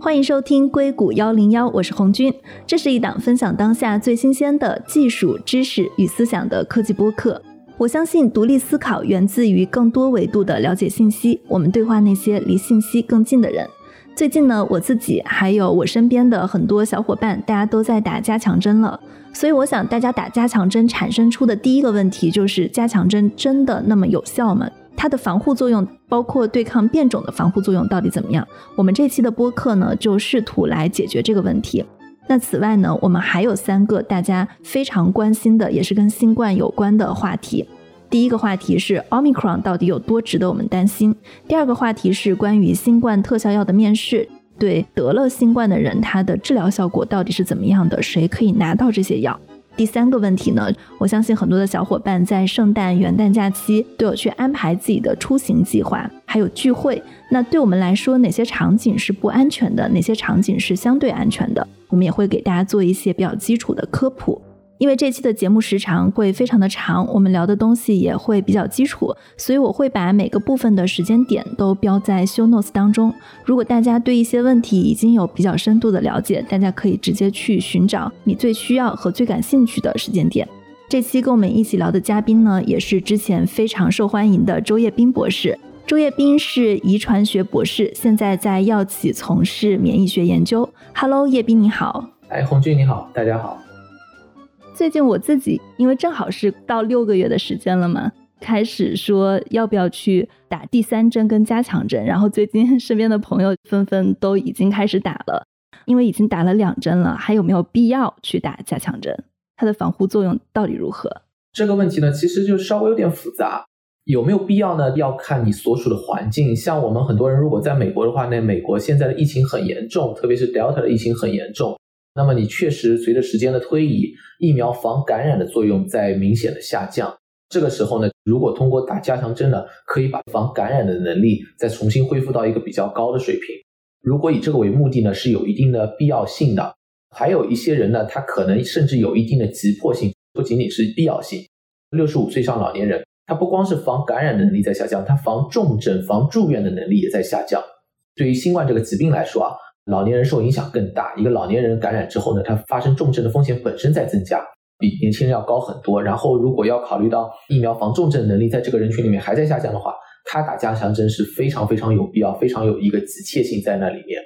欢迎收听硅谷幺零幺，我是红军。这是一档分享当下最新鲜的技术知识与思想的科技播客。我相信独立思考源自于更多维度的了解信息。我们对话那些离信息更近的人。最近呢，我自己还有我身边的很多小伙伴，大家都在打加强针了。所以我想，大家打加强针产生出的第一个问题就是：加强针真的那么有效吗？它的防护作用，包括对抗变种的防护作用到底怎么样？我们这期的播客呢，就试图来解决这个问题。那此外呢，我们还有三个大家非常关心的，也是跟新冠有关的话题。第一个话题是 Omicron 到底有多值得我们担心？第二个话题是关于新冠特效药的面试，对得了新冠的人，他的治疗效果到底是怎么样的？谁可以拿到这些药？第三个问题呢？我相信很多的小伙伴在圣诞、元旦假期都有去安排自己的出行计划，还有聚会。那对我们来说，哪些场景是不安全的？哪些场景是相对安全的？我们也会给大家做一些比较基础的科普。因为这期的节目时长会非常的长，我们聊的东西也会比较基础，所以我会把每个部分的时间点都标在 show notes 当中。如果大家对一些问题已经有比较深度的了解，大家可以直接去寻找你最需要和最感兴趣的时间点。这期跟我们一起聊的嘉宾呢，也是之前非常受欢迎的周叶斌博士。周叶斌是遗传学博士，现在在药企从事免疫学研究。Hello，叶斌你好。哎，红军你好，大家好。最近我自己因为正好是到六个月的时间了嘛，开始说要不要去打第三针跟加强针，然后最近身边的朋友纷纷都已经开始打了，因为已经打了两针了，还有没有必要去打加强针？它的防护作用到底如何？这个问题呢，其实就稍微有点复杂，有没有必要呢？要看你所处的环境。像我们很多人如果在美国的话，那美国现在的疫情很严重，特别是 Delta 的疫情很严重。那么你确实随着时间的推移，疫苗防感染的作用在明显的下降。这个时候呢，如果通过打加强针呢，可以把防感染的能力再重新恢复到一个比较高的水平。如果以这个为目的呢，是有一定的必要性的。还有一些人呢，他可能甚至有一定的急迫性，不仅仅是必要性。六十五岁以上老年人，他不光是防感染能力在下降，他防重症、防住院的能力也在下降。对于新冠这个疾病来说啊。老年人受影响更大。一个老年人感染之后呢，他发生重症的风险本身在增加，比年轻人要高很多。然后，如果要考虑到疫苗防重症能力在这个人群里面还在下降的话，他打加强针是非常非常有必要、非常有一个急切性在那里面。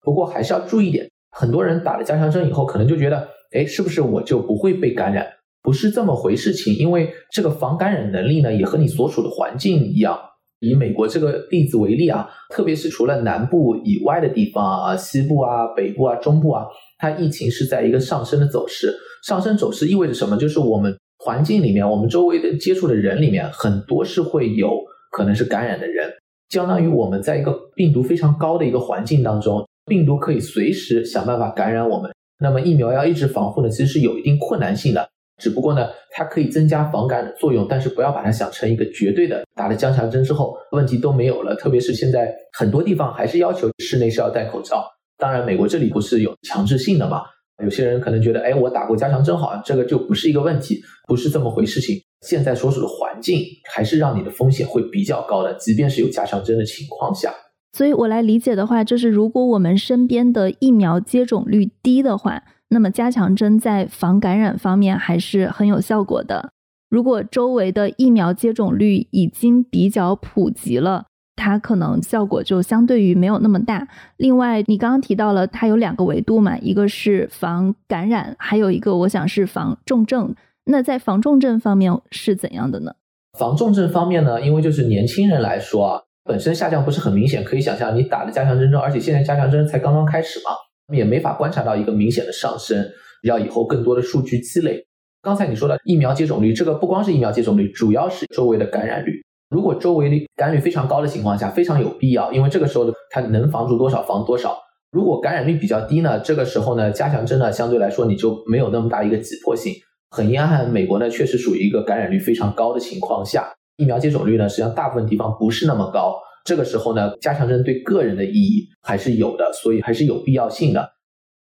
不过还是要注意一点，很多人打了加强针以后，可能就觉得，哎，是不是我就不会被感染？不是这么回事情，因为这个防感染能力呢，也和你所处的环境一样。以美国这个例子为例啊，特别是除了南部以外的地方啊，西部啊、北部啊、中部啊，它疫情是在一个上升的走势。上升走势意味着什么？就是我们环境里面，我们周围的接触的人里面，很多是会有可能是感染的人，相当于我们在一个病毒非常高的一个环境当中，病毒可以随时想办法感染我们。那么疫苗要一直防护呢，其实是有一定困难性的。只不过呢，它可以增加防感的作用，但是不要把它想成一个绝对的。打了加强针之后，问题都没有了。特别是现在很多地方还是要求室内是要戴口罩。当然，美国这里不是有强制性的嘛？有些人可能觉得，哎，我打过加强针，好像这个就不是一个问题，不是这么回事情。现在所处的环境还是让你的风险会比较高的，即便是有加强针的情况下。所以我来理解的话，就是如果我们身边的疫苗接种率低的话。那么加强针在防感染方面还是很有效果的。如果周围的疫苗接种率已经比较普及了，它可能效果就相对于没有那么大。另外，你刚刚提到了它有两个维度嘛，一个是防感染，还有一个我想是防重症。那在防重症方面是怎样的呢？防重症方面呢，因为就是年轻人来说啊，本身下降不是很明显，可以想象你打了加强针之后，而且现在加强针才刚刚开始嘛。也没法观察到一个明显的上升，要以后更多的数据积累。刚才你说的疫苗接种率，这个不光是疫苗接种率，主要是周围的感染率。如果周围的感染率非常高的情况下，非常有必要，因为这个时候它能防住多少防多少。如果感染率比较低呢，这个时候呢，加强针呢相对来说你就没有那么大一个急迫性。很遗憾，美国呢确实属于一个感染率非常高的情况下，疫苗接种率呢实际上大部分地方不是那么高。这个时候呢，加强针对个人的意义还是有的，所以还是有必要性的。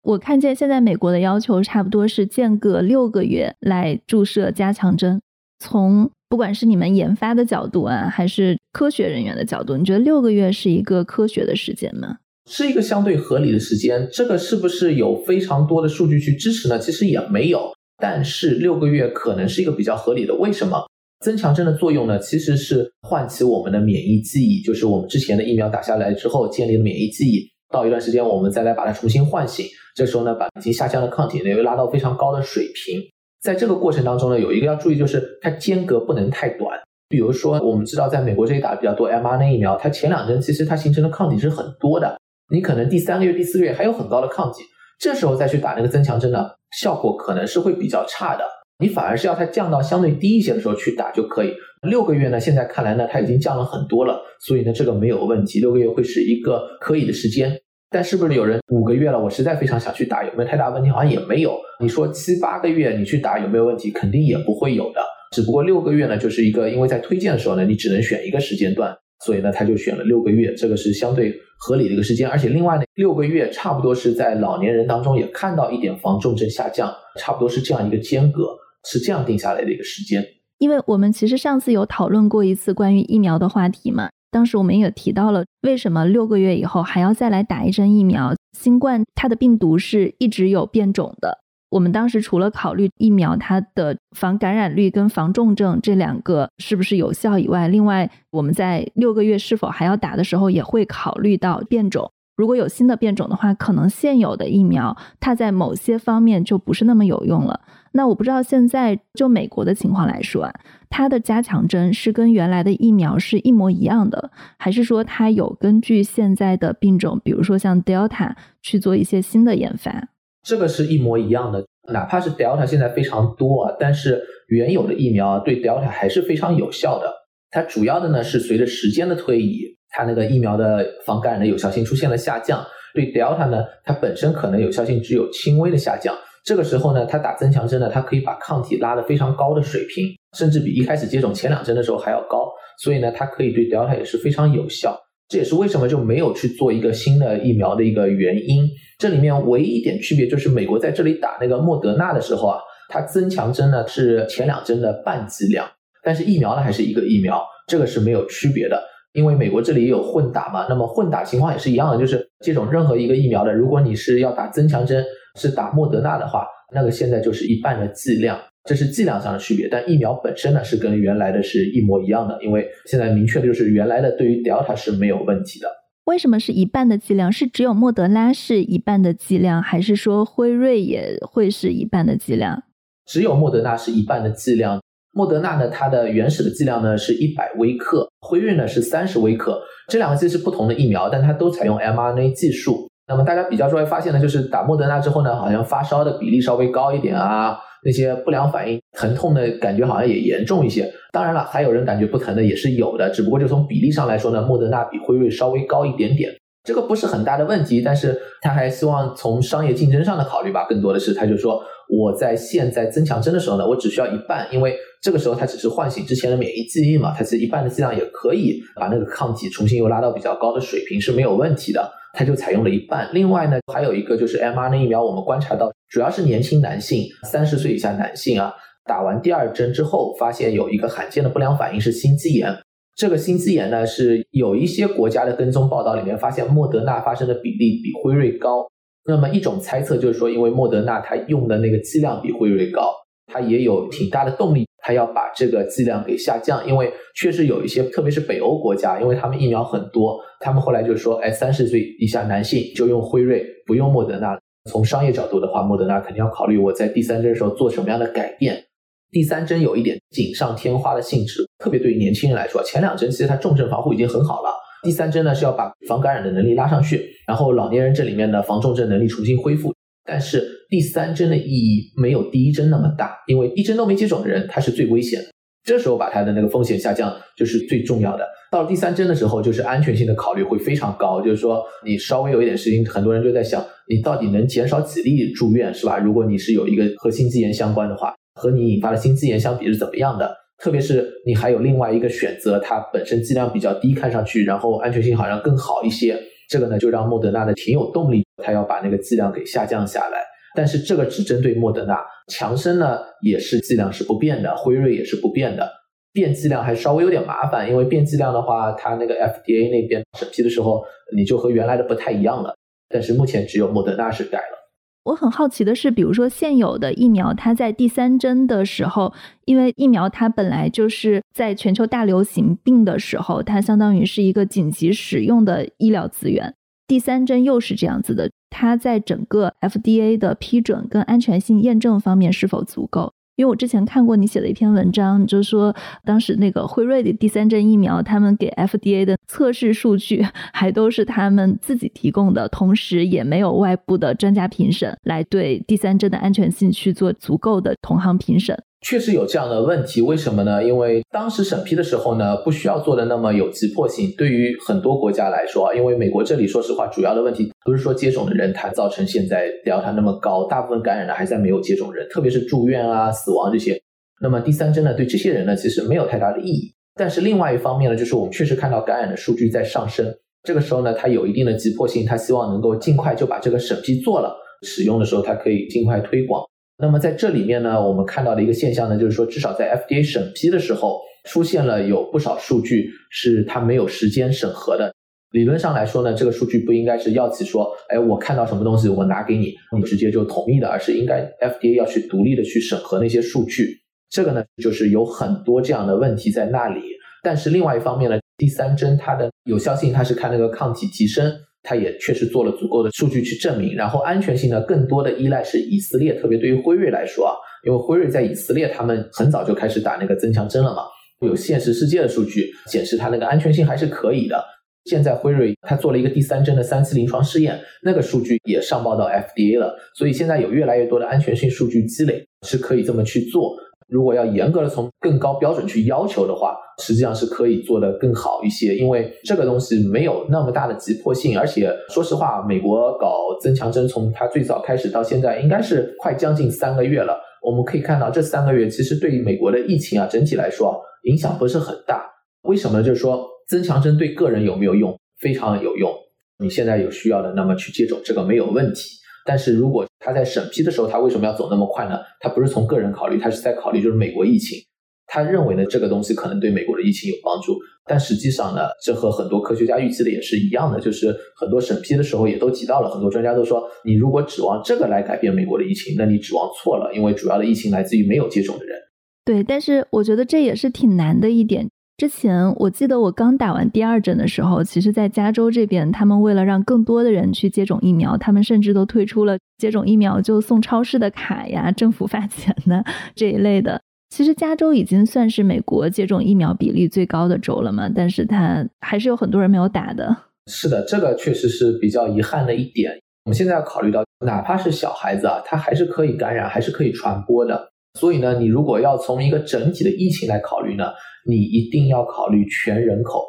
我看见现在美国的要求差不多是间隔六个月来注射加强针。从不管是你们研发的角度啊，还是科学人员的角度，你觉得六个月是一个科学的时间吗？是一个相对合理的时间。这个是不是有非常多的数据去支持呢？其实也没有。但是六个月可能是一个比较合理的。为什么？增强针的作用呢？其实是唤起我们的免疫记忆，就是我们之前的疫苗打下来之后建立了免疫记忆，到一段时间我们再来把它重新唤醒。这时候呢，把已经下降的抗体呢又拉到非常高的水平。在这个过程当中呢，有一个要注意，就是它间隔不能太短。比如说，我们知道在美国这里打的比较多 mRNA 疫苗，它前两针其实它形成的抗体是很多的，你可能第三个月、第四个月还有很高的抗体，这时候再去打那个增强针呢，效果可能是会比较差的。你反而是要它降到相对低一些的时候去打就可以。六个月呢，现在看来呢，它已经降了很多了，所以呢，这个没有问题。六个月会是一个可以的时间。但是不是有人五个月了，我实在非常想去打，有没有太大问题？好像也没有。你说七八个月你去打有没有问题？肯定也不会有的。只不过六个月呢，就是一个因为在推荐的时候呢，你只能选一个时间段，所以呢，他就选了六个月，这个是相对合理的一个时间。而且另外呢，六个月差不多是在老年人当中也看到一点防重症下降，差不多是这样一个间隔，是这样定下来的一个时间。因为我们其实上次有讨论过一次关于疫苗的话题嘛。当时我们也提到了，为什么六个月以后还要再来打一针疫苗？新冠它的病毒是一直有变种的。我们当时除了考虑疫苗它的防感染率跟防重症这两个是不是有效以外，另外我们在六个月是否还要打的时候，也会考虑到变种。如果有新的变种的话，可能现有的疫苗它在某些方面就不是那么有用了。那我不知道现在就美国的情况来说，它的加强针是跟原来的疫苗是一模一样的，还是说它有根据现在的病种，比如说像 Delta 去做一些新的研发？这个是一模一样的，哪怕是 Delta 现在非常多啊，但是原有的疫苗对 Delta 还是非常有效的。它主要的呢是随着时间的推移，它那个疫苗的防感染的有效性出现了下降。对 Delta 呢，它本身可能有效性只有轻微的下降。这个时候呢，它打增强针呢，它可以把抗体拉得非常高的水平，甚至比一开始接种前两针的时候还要高。所以呢，它可以对 Delta 也是非常有效。这也是为什么就没有去做一个新的疫苗的一个原因。这里面唯一一点区别就是，美国在这里打那个莫德纳的时候啊，它增强针呢是前两针的半剂量，但是疫苗呢还是一个疫苗，这个是没有区别的。因为美国这里也有混打嘛，那么混打情况也是一样的，就是接种任何一个疫苗的，如果你是要打增强针。是打莫德纳的话，那个现在就是一半的剂量，这是剂量上的区别。但疫苗本身呢，是跟原来的是一模一样的，因为现在明确的就是原来的对于 Delta 是没有问题的。为什么是一半的剂量？是只有莫德拉是一半的剂量，还是说辉瑞也会是一半的剂量？只有莫德纳是一半的剂量。莫德纳呢，它的原始的剂量呢是一百微克，辉瑞呢是三十微克。这两个剂是不同的疫苗，但它都采用 mRNA 技术。那么大家比较出来发现呢，就是打莫德纳之后呢，好像发烧的比例稍微高一点啊，那些不良反应、疼痛的感觉好像也严重一些。当然了，还有人感觉不疼的也是有的，只不过就从比例上来说呢，莫德纳比辉瑞稍微高一点点，这个不是很大的问题。但是他还希望从商业竞争上的考虑吧，更多的是他就说我在现在增强针的时候呢，我只需要一半，因为这个时候它只是唤醒之前的免疫记忆嘛，它是一半的剂量也可以把那个抗体重新又拉到比较高的水平是没有问题的。它就采用了一半。另外呢，还有一个就是 mRNA 疫苗，我们观察到主要是年轻男性，三十岁以下男性啊，打完第二针之后，发现有一个罕见的不良反应是心肌炎。这个心肌炎呢，是有一些国家的跟踪报道里面发现莫德纳发生的比例比辉瑞高。那么一种猜测就是说，因为莫德纳它用的那个剂量比辉瑞高，它也有挺大的动力。他要把这个剂量给下降，因为确实有一些，特别是北欧国家，因为他们疫苗很多，他们后来就说，哎，三十岁以下男性就用辉瑞，不用莫德纳。从商业角度的话，莫德纳肯定要考虑我在第三针的时候做什么样的改变。第三针有一点锦上添花的性质，特别对于年轻人来说，前两针其实它重症防护已经很好了，第三针呢是要把防感染的能力拉上去，然后老年人这里面的防重症能力重新恢复。但是第三针的意义没有第一针那么大，因为一针都没接种的人他是最危险的。这时候把他的那个风险下降就是最重要的。到了第三针的时候，就是安全性的考虑会非常高，就是说你稍微有一点事情，很多人就在想，你到底能减少几例住院，是吧？如果你是有一个和心肌炎相关的话，和你引发的心肌炎相比是怎么样的？特别是你还有另外一个选择，它本身剂量比较低，看上去然后安全性好像更好一些。这个呢，就让莫德纳的挺有动力，他要把那个剂量给下降下来。但是这个只针对莫德纳，强生呢也是剂量是不变的，辉瑞也是不变的。变剂量还稍微有点麻烦，因为变剂量的话，它那个 FDA 那边审批的时候，你就和原来的不太一样了。但是目前只有莫德纳是改了。我很好奇的是，比如说现有的疫苗，它在第三针的时候，因为疫苗它本来就是在全球大流行病的时候，它相当于是一个紧急使用的医疗资源。第三针又是这样子的，它在整个 FDA 的批准跟安全性验证方面是否足够？因为我之前看过你写的一篇文章，就是说当时那个辉瑞的第三针疫苗，他们给 FDA 的测试数据还都是他们自己提供的，同时也没有外部的专家评审来对第三针的安全性去做足够的同行评审。确实有这样的问题，为什么呢？因为当时审批的时候呢，不需要做的那么有急迫性。对于很多国家来说啊，因为美国这里说实话，主要的问题不是说接种的人它造成现在 Delta 那么高，大部分感染的还在没有接种人，特别是住院啊、死亡这些。那么第三针呢，对这些人呢，其实没有太大的意义。但是另外一方面呢，就是我们确实看到感染的数据在上升，这个时候呢，它有一定的急迫性，它希望能够尽快就把这个审批做了，使用的时候它可以尽快推广。那么在这里面呢，我们看到的一个现象呢，就是说，至少在 FDA 审批的时候，出现了有不少数据是它没有时间审核的。理论上来说呢，这个数据不应该是药企说，哎，我看到什么东西我拿给你，你直接就同意的，而是应该 FDA 要去独立的去审核那些数据。这个呢，就是有很多这样的问题在那里。但是另外一方面呢，第三针它的有效性，它是看那个抗体提升。它也确实做了足够的数据去证明，然后安全性呢，更多的依赖是以色列，特别对于辉瑞来说啊，因为辉瑞在以色列，他们很早就开始打那个增强针了嘛，有现实世界的数据显示它那个安全性还是可以的。现在辉瑞它做了一个第三针的三次临床试验，那个数据也上报到 FDA 了，所以现在有越来越多的安全性数据积累，是可以这么去做。如果要严格的从更高标准去要求的话，实际上是可以做得更好一些，因为这个东西没有那么大的急迫性，而且说实话，美国搞增强针从它最早开始到现在，应该是快将近三个月了。我们可以看到，这三个月其实对于美国的疫情啊，整体来说影响不是很大。为什么？就是说增强针对个人有没有用？非常有用。你现在有需要的，那么去接种这个没有问题。但是如果他在审批的时候，他为什么要走那么快呢？他不是从个人考虑，他是在考虑就是美国疫情。他认为呢，这个东西可能对美国的疫情有帮助。但实际上呢，这和很多科学家预期的也是一样的，就是很多审批的时候也都提到了，很多专家都说，你如果指望这个来改变美国的疫情，那你指望错了，因为主要的疫情来自于没有接种的人。对，但是我觉得这也是挺难的一点。之前我记得我刚打完第二针的时候，其实，在加州这边，他们为了让更多的人去接种疫苗，他们甚至都推出了接种疫苗就送超市的卡呀、政府发钱的这一类的。其实加州已经算是美国接种疫苗比例最高的州了嘛，但是它还是有很多人没有打的。是的，这个确实是比较遗憾的一点。我们现在要考虑到，哪怕是小孩子啊，他还是可以感染，还是可以传播的。所以呢，你如果要从一个整体的疫情来考虑呢？你一定要考虑全人口，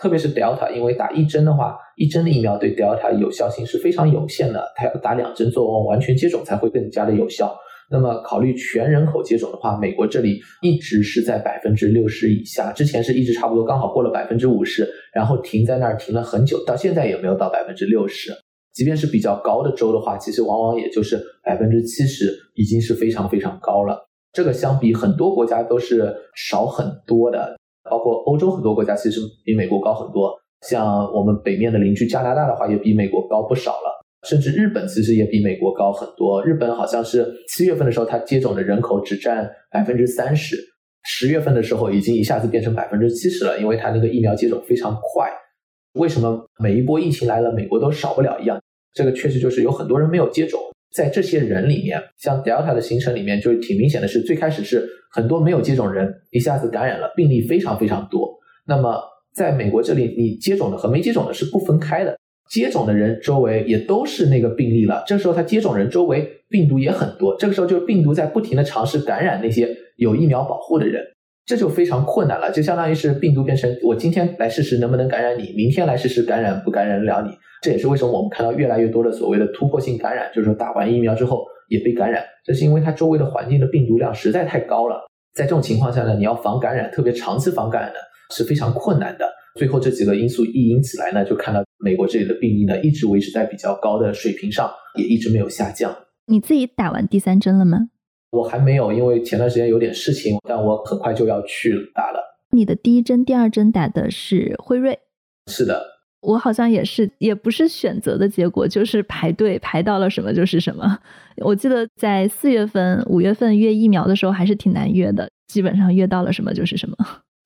特别是 Delta，因为打一针的话，一针的疫苗对 Delta 有效性是非常有限的，它要打两针做完全接种才会更加的有效。那么考虑全人口接种的话，美国这里一直是在百分之六十以下，之前是一直差不多刚好过了百分之五十，然后停在那儿停了很久，到现在也没有到百分之六十。即便是比较高的州的话，其实往往也就是百分之七十，已经是非常非常高了。这个相比很多国家都是少很多的，包括欧洲很多国家其实比美国高很多。像我们北面的邻居加拿大的话，也比美国高不少了。甚至日本其实也比美国高很多。日本好像是七月份的时候，它接种的人口只占百分之三十，十月份的时候已经一下子变成百分之七十了，因为它那个疫苗接种非常快。为什么每一波疫情来了，美国都少不了一样？这个确实就是有很多人没有接种。在这些人里面，像 Delta 的形成里面，就是挺明显的是，最开始是很多没有接种人一下子感染了，病例非常非常多。那么在美国这里，你接种的和没接种的是不分开的，接种的人周围也都是那个病例了。这时候他接种人周围病毒也很多，这个时候就是病毒在不停的尝试感染那些有疫苗保护的人。这就非常困难了，就相当于是病毒变成我今天来试试能不能感染你，明天来试试感染不感染得了你。这也是为什么我们看到越来越多的所谓的突破性感染，就是说打完疫苗之后也被感染，这是因为它周围的环境的病毒量实在太高了。在这种情况下呢，你要防感染，特别长期防感染呢是非常困难的。最后这几个因素一引起来呢，就看到美国这里的病例呢一直维持在比较高的水平上，也一直没有下降。你自己打完第三针了吗？我还没有，因为前段时间有点事情，但我很快就要去打了。你的第一针、第二针打的是辉瑞？是的，我好像也是，也不是选择的结果，就是排队排到了什么就是什么。我记得在四月份、五月份约疫苗的时候还是挺难约的，基本上约到了什么就是什么。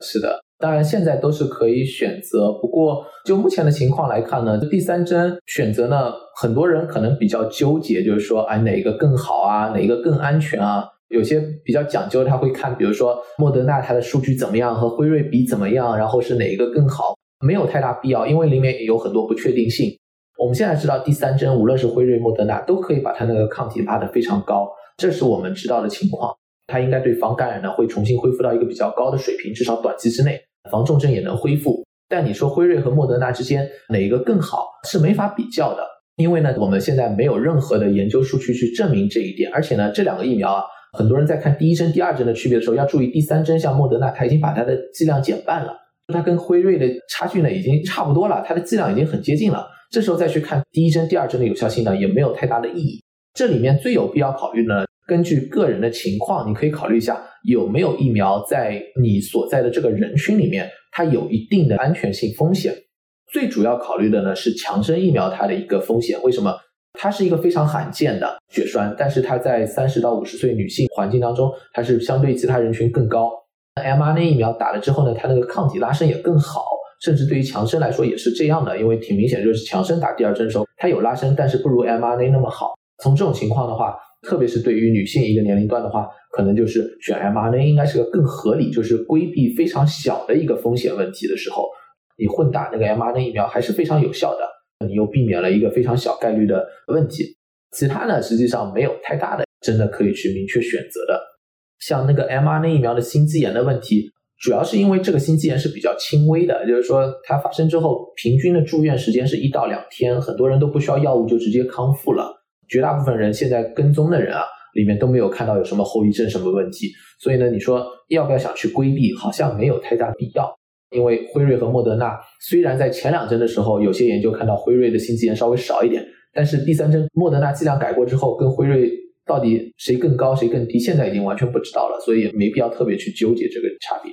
是的，当然现在都是可以选择，不过就目前的情况来看呢，这第三针选择呢，很多人可能比较纠结，就是说，哎，哪个更好啊，哪个更安全啊？有些比较讲究，他会看，比如说莫德纳它的数据怎么样，和辉瑞比怎么样，然后是哪一个更好？没有太大必要，因为里面也有很多不确定性。我们现在知道，第三针无论是辉瑞、莫德纳，都可以把它那个抗体拉得非常高，这是我们知道的情况。它应该对防感染呢会重新恢复到一个比较高的水平，至少短期之内防重症也能恢复。但你说辉瑞和莫德纳之间哪一个更好，是没法比较的，因为呢我们现在没有任何的研究数据去证明这一点，而且呢这两个疫苗啊。很多人在看第一针、第二针的区别的时候，要注意第三针，像莫德纳，它已经把它的剂量减半了，它跟辉瑞的差距呢已经差不多了，它的剂量已经很接近了。这时候再去看第一针、第二针的有效性呢，也没有太大的意义。这里面最有必要考虑的，根据个人的情况，你可以考虑一下有没有疫苗在你所在的这个人群里面，它有一定的安全性风险。最主要考虑的呢是强生疫苗它的一个风险，为什么？它是一个非常罕见的血栓，但是它在三十到五十岁女性环境当中，它是相对其他人群更高。mRNA 疫苗打了之后呢，它那个抗体拉伸也更好，甚至对于强生来说也是这样的，因为挺明显就是强生打第二针的时候，它有拉伸，但是不如 mRNA 那么好。从这种情况的话，特别是对于女性一个年龄段的话，可能就是选 mRNA 应该是个更合理，就是规避非常小的一个风险问题的时候，你混打那个 mRNA 疫苗还是非常有效的。你又避免了一个非常小概率的问题，其他呢实际上没有太大的真的可以去明确选择的。像那个 mRNA 疫苗的心肌炎的问题，主要是因为这个心肌炎是比较轻微的，就是说它发生之后平均的住院时间是一到两天，很多人都不需要药物就直接康复了。绝大部分人现在跟踪的人啊，里面都没有看到有什么后遗症什么问题，所以呢，你说要不要想去规避，好像没有太大必要。因为辉瑞和莫德纳虽然在前两针的时候，有些研究看到辉瑞的心肌炎稍微少一点，但是第三针莫德纳剂量改过之后，跟辉瑞到底谁更高谁更低，现在已经完全不知道了，所以也没必要特别去纠结这个差别。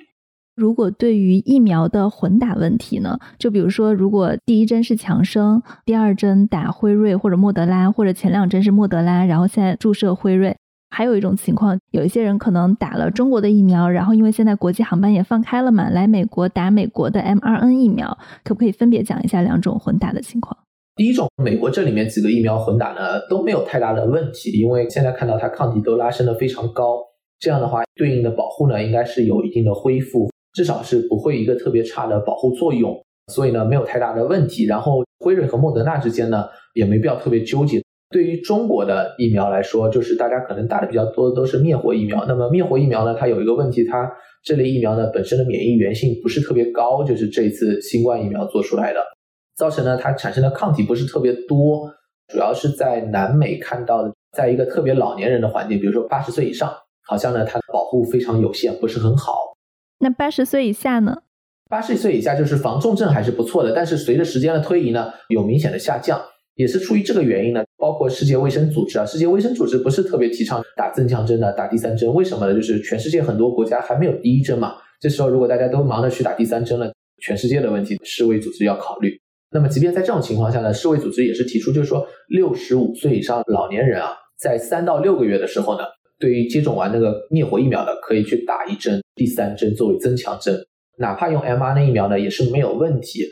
如果对于疫苗的混打问题呢，就比如说，如果第一针是强生，第二针打辉瑞或者莫德拉，或者前两针是莫德拉，然后现在注射辉瑞。还有一种情况，有一些人可能打了中国的疫苗，然后因为现在国际航班也放开了嘛，来美国打美国的 mRNA 疫苗，可不可以分别讲一下两种混打的情况？第一种，美国这里面几个疫苗混打呢都没有太大的问题，因为现在看到它抗体都拉升的非常高，这样的话对应的保护呢应该是有一定的恢复，至少是不会一个特别差的保护作用，所以呢没有太大的问题。然后辉瑞和莫德纳之间呢也没必要特别纠结。对于中国的疫苗来说，就是大家可能打的比较多的都是灭活疫苗。那么灭活疫苗呢，它有一个问题，它这类疫苗呢本身的免疫原性不是特别高，就是这一次新冠疫苗做出来的，造成呢它产生的抗体不是特别多，主要是在南美看到的，在一个特别老年人的环境，比如说八十岁以上，好像呢它保护非常有限，不是很好。那八十岁以下呢？八十岁以下就是防重症还是不错的，但是随着时间的推移呢，有明显的下降。也是出于这个原因呢，包括世界卫生组织啊，世界卫生组织不是特别提倡打增强针的，打第三针，为什么呢？就是全世界很多国家还没有第一针嘛。这时候如果大家都忙着去打第三针了，全世界的问题，世卫组织要考虑。那么即便在这种情况下呢，世卫组织也是提出，就是说六十五岁以上老年人啊，在三到六个月的时候呢，对于接种完那个灭活疫苗的，可以去打一针第三针作为增强针，哪怕用 mRNA 疫苗呢，也是没有问题。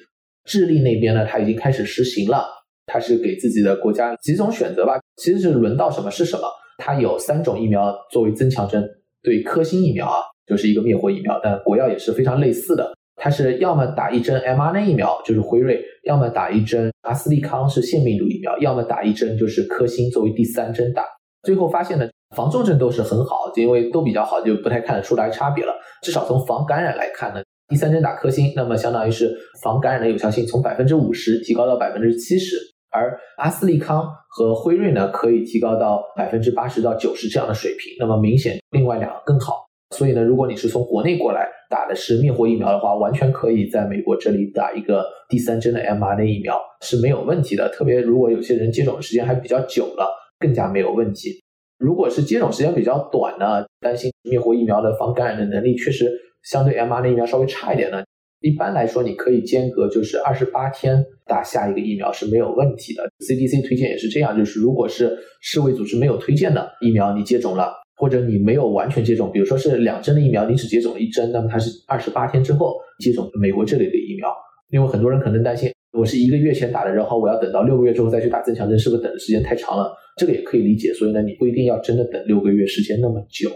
智利那边呢，它已经开始实行了。它是给自己的国家几种选择吧，其实是轮到什么是什么。它有三种疫苗作为增强针，对科兴疫苗啊，就是一个灭活疫苗，但国药也是非常类似的。它是要么打一针 mRNA 疫苗，就是辉瑞；要么打一针阿斯利康是腺病毒疫苗；要么打一针就是科兴作为第三针打。最后发现呢，防重症都是很好，就因为都比较好，就不太看得出来差别了。至少从防感染来看呢。第三针打科兴，那么相当于是防感染的有效性从百分之五十提高到百分之七十。而阿斯利康和辉瑞呢，可以提高到百分之八十到九十这样的水平，那么明显另外两个更好。所以呢，如果你是从国内过来打的是灭活疫苗的话，完全可以在美国这里打一个第三针的 mRNA 疫苗是没有问题的。特别如果有些人接种的时间还比较久了，更加没有问题。如果是接种时间比较短呢，担心灭活疫苗的防感染的能力确实相对 mRNA 疫苗稍微差一点呢。一般来说，你可以间隔就是二十八天打下一个疫苗是没有问题的。CDC 推荐也是这样，就是如果是世卫组织没有推荐的疫苗，你接种了，或者你没有完全接种，比如说是两针的疫苗，你只接种了一针，那么它是二十八天之后接种美国这里的疫苗。因为很多人可能担心，我是一个月前打的，然后我要等到六个月之后再去打增强针，是不是等的时间太长了？这个也可以理解。所以呢，你不一定要真的等六个月时间那么久。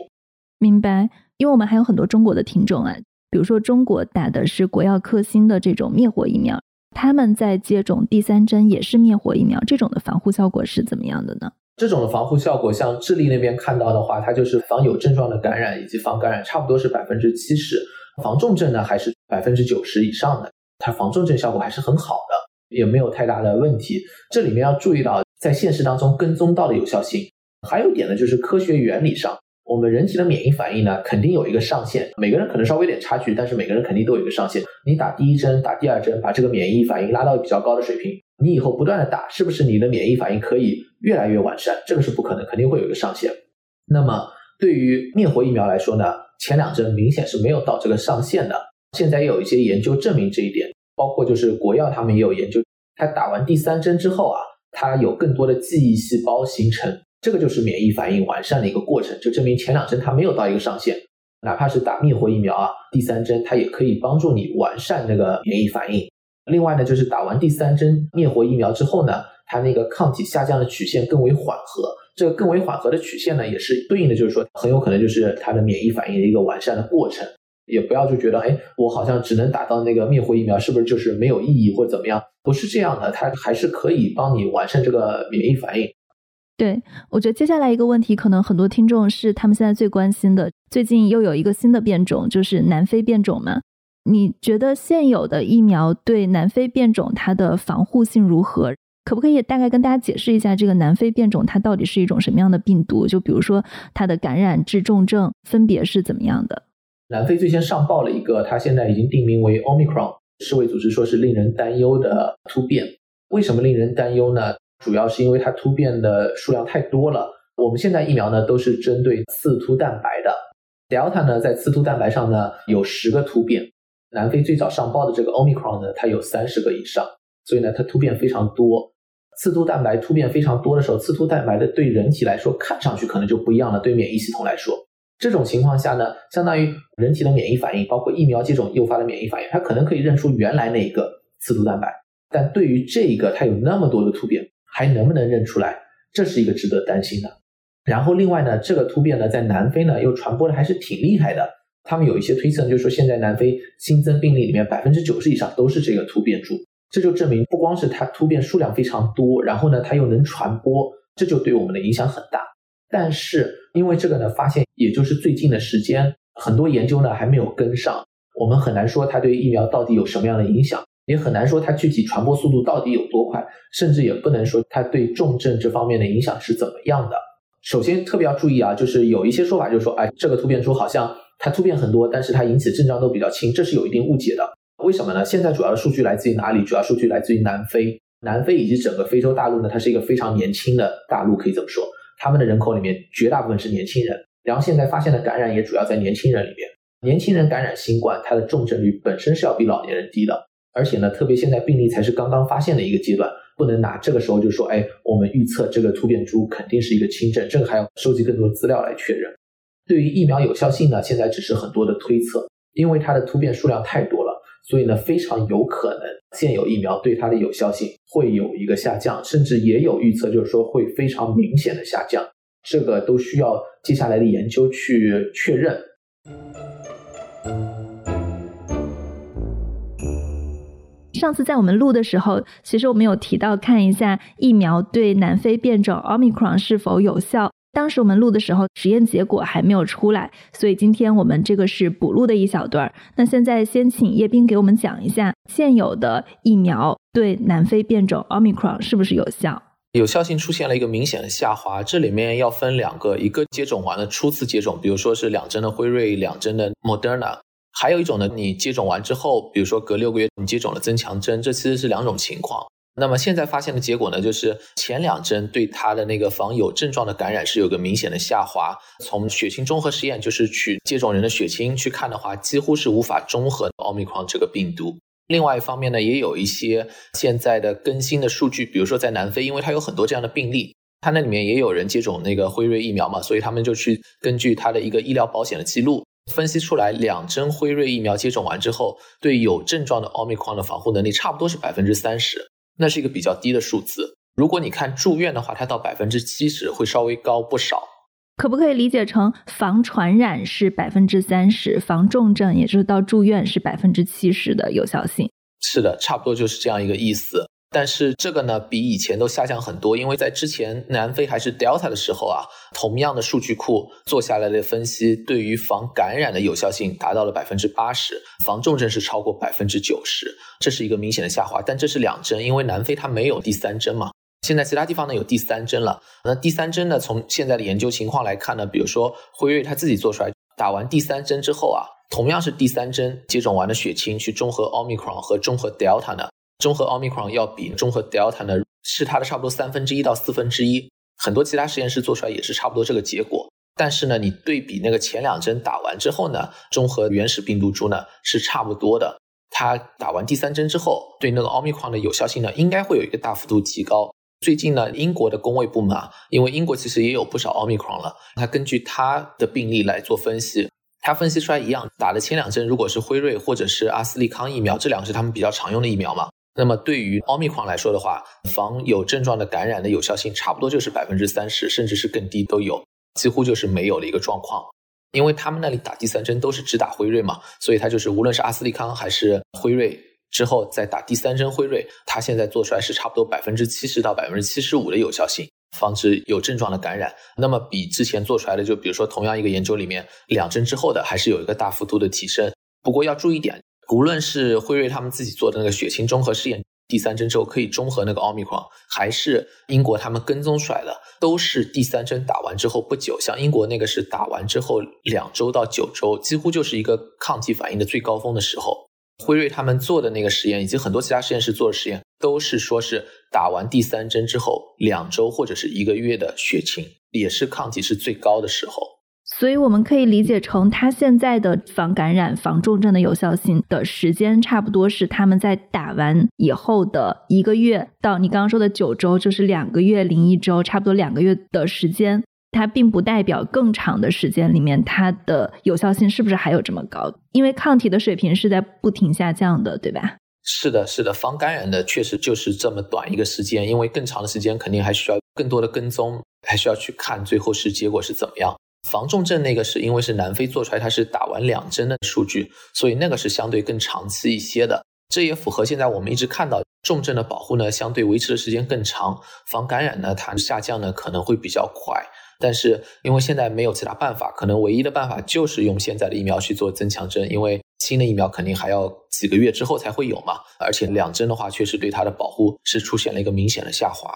明白，因为我们还有很多中国的听众啊。比如说，中国打的是国药科兴的这种灭活疫苗，他们在接种第三针也是灭活疫苗，这种的防护效果是怎么样的呢？这种的防护效果，像智利那边看到的话，它就是防有症状的感染以及防感染，差不多是百分之七十，防重症呢还是百分之九十以上的，它防重症效果还是很好的，也没有太大的问题。这里面要注意到，在现实当中跟踪到的有效性，还有一点呢，就是科学原理上。我们人体的免疫反应呢，肯定有一个上限。每个人可能稍微有点差距，但是每个人肯定都有一个上限。你打第一针、打第二针，把这个免疫反应拉到比较高的水平，你以后不断的打，是不是你的免疫反应可以越来越完善？这个是不可能，肯定会有一个上限。那么对于灭活疫苗来说呢，前两针明显是没有到这个上限的。现在也有一些研究证明这一点，包括就是国药他们也有研究，他打完第三针之后啊，他有更多的记忆细胞形成。这个就是免疫反应完善的一个过程，就证明前两针它没有到一个上限，哪怕是打灭活疫苗啊，第三针它也可以帮助你完善那个免疫反应。另外呢，就是打完第三针灭活疫苗之后呢，它那个抗体下降的曲线更为缓和。这个更为缓和的曲线呢，也是对应的，就是说很有可能就是它的免疫反应的一个完善的过程。也不要就觉得，哎，我好像只能打到那个灭活疫苗，是不是就是没有意义或者怎么样？不是这样的，它还是可以帮你完善这个免疫反应。对，我觉得接下来一个问题，可能很多听众是他们现在最关心的。最近又有一个新的变种，就是南非变种嘛？你觉得现有的疫苗对南非变种它的防护性如何？可不可以大概跟大家解释一下，这个南非变种它到底是一种什么样的病毒？就比如说它的感染致重症分别是怎么样的？南非最先上报了一个，它现在已经定名为 Omicron，世卫组织说是令人担忧的突变。为什么令人担忧呢？主要是因为它突变的数量太多了。我们现在疫苗呢都是针对刺突蛋白的，Delta 呢在刺突蛋白上呢有十个突变，南非最早上报的这个 Omicron 呢它有三十个以上，所以呢它突变非常多。刺突蛋白突变非常多的时候，刺突蛋白的对人体来说看上去可能就不一样了，对免疫系统来说，这种情况下呢，相当于人体的免疫反应，包括疫苗接种诱发的免疫反应，它可能可以认出原来那一个刺突蛋白，但对于这一个它有那么多的突变。还能不能认出来？这是一个值得担心的。然后另外呢，这个突变呢，在南非呢又传播的还是挺厉害的。他们有一些推测，就是说现在南非新增病例里面百分之九十以上都是这个突变株，这就证明不光是它突变数量非常多，然后呢它又能传播，这就对我们的影响很大。但是因为这个呢发现也就是最近的时间，很多研究呢还没有跟上，我们很难说它对疫苗到底有什么样的影响。也很难说它具体传播速度到底有多快，甚至也不能说它对重症这方面的影响是怎么样的。首先特别要注意啊，就是有一些说法就是说，哎，这个突变株好像它突变很多，但是它引起症状都比较轻，这是有一定误解的。为什么呢？现在主要的数据来自于哪里？主要数据来自于南非，南非以及整个非洲大陆呢，它是一个非常年轻的大陆，可以这么说，他们的人口里面绝大部分是年轻人，然后现在发现的感染也主要在年轻人里面。年轻人感染新冠，它的重症率本身是要比老年人低的。而且呢，特别现在病例才是刚刚发现的一个阶段，不能拿这个时候就说，哎，我们预测这个突变株肯定是一个轻症，这个还要收集更多资料来确认。对于疫苗有效性呢，现在只是很多的推测，因为它的突变数量太多，所以呢，非常有可能现有疫苗对它的有效性会有一个下降，甚至也有预测就是说会非常明显的下降，这个都需要接下来的研究去确认。上次在我们录的时候，其实我们有提到看一下疫苗对南非变种 Omicron 是否有效。当时我们录的时候，实验结果还没有出来，所以今天我们这个是补录的一小段。那现在先请叶斌给我们讲一下现有的疫苗对南非变种 Omicron 是不是有效？有效性出现了一个明显的下滑，这里面要分两个，一个接种完了初次接种，比如说是两针的辉瑞，两针的 Moderna。还有一种呢，你接种完之后，比如说隔六个月你接种了增强针，这其实是两种情况。那么现在发现的结果呢，就是前两针对它的那个防有症状的感染是有个明显的下滑。从血清中和实验，就是取接种人的血清去看的话，几乎是无法中和奥密克戎这个病毒。另外一方面呢，也有一些现在的更新的数据，比如说在南非，因为它有很多这样的病例，它那里面也有人接种那个辉瑞疫苗嘛，所以他们就去根据它的一个医疗保险的记录，分析出来两针辉瑞疫苗接种完之后，对有症状的奥密克戎的防护能力差不多是百分之三十，那是一个比较低的数字。如果你看住院的话，它到百分之七十会稍微高不少。可不可以理解成防传染是百分之三十，防重症也就是到住院是百分之七十的有效性？是的，差不多就是这样一个意思。但是这个呢，比以前都下降很多，因为在之前南非还是 Delta 的时候啊，同样的数据库做下来的分析，对于防感染的有效性达到了百分之八十，防重症是超过百分之九十，这是一个明显的下滑。但这是两针，因为南非它没有第三针嘛。现在其他地方呢有第三针了，那第三针呢，从现在的研究情况来看呢，比如说辉瑞他自己做出来，打完第三针之后啊，同样是第三针接种完的血清去中和奥密克戎和中和 Delta 呢，中和奥密克戎要比中和 Delta 呢是它的差不多三分之一到四分之一，很多其他实验室做出来也是差不多这个结果。但是呢，你对比那个前两针打完之后呢，中和原始病毒株呢是差不多的，它打完第三针之后，对那个奥密克戎的有效性呢应该会有一个大幅度提高。最近呢，英国的工卫部门啊，因为英国其实也有不少奥密克戎了，他根据他的病例来做分析，他分析出来一样，打的前两针如果是辉瑞或者是阿斯利康疫苗，这两个是他们比较常用的疫苗嘛，那么对于奥密克戎来说的话，防有症状的感染的有效性差不多就是百分之三十，甚至是更低都有，几乎就是没有的一个状况。因为他们那里打第三针都是只打辉瑞嘛，所以他就是无论是阿斯利康还是辉瑞。之后再打第三针辉瑞，它现在做出来是差不多百分之七十到百分之七十五的有效性，防止有症状的感染。那么比之前做出来的，就比如说同样一个研究里面，两针之后的还是有一个大幅度的提升。不过要注意点，无论是辉瑞他们自己做的那个血清中和试验，第三针之后可以中和那个奥密克戎，还是英国他们跟踪出来的，都是第三针打完之后不久，像英国那个是打完之后两周到九周，几乎就是一个抗体反应的最高峰的时候。辉瑞他们做的那个实验，以及很多其他实验室做的实验，都是说是打完第三针之后两周或者是一个月的血清，也是抗体是最高的时候。所以我们可以理解成，它现在的防感染、防重症的有效性的时间，差不多是他们在打完以后的一个月到你刚刚说的九周，就是两个月零一周，差不多两个月的时间。它并不代表更长的时间里面它的有效性是不是还有这么高？因为抗体的水平是在不停下降的，对吧？是的，是的，防感染的确实就是这么短一个时间，因为更长的时间肯定还需要更多的跟踪，还需要去看最后是结果是怎么样。防重症那个是因为是南非做出来，它是打完两针的数据，所以那个是相对更长期一些的。这也符合现在我们一直看到重症的保护呢，相对维持的时间更长，防感染呢它下降呢可能会比较快。但是因为现在没有其他办法，可能唯一的办法就是用现在的疫苗去做增强针，因为新的疫苗肯定还要几个月之后才会有嘛。而且两针的话，确实对它的保护是出现了一个明显的下滑。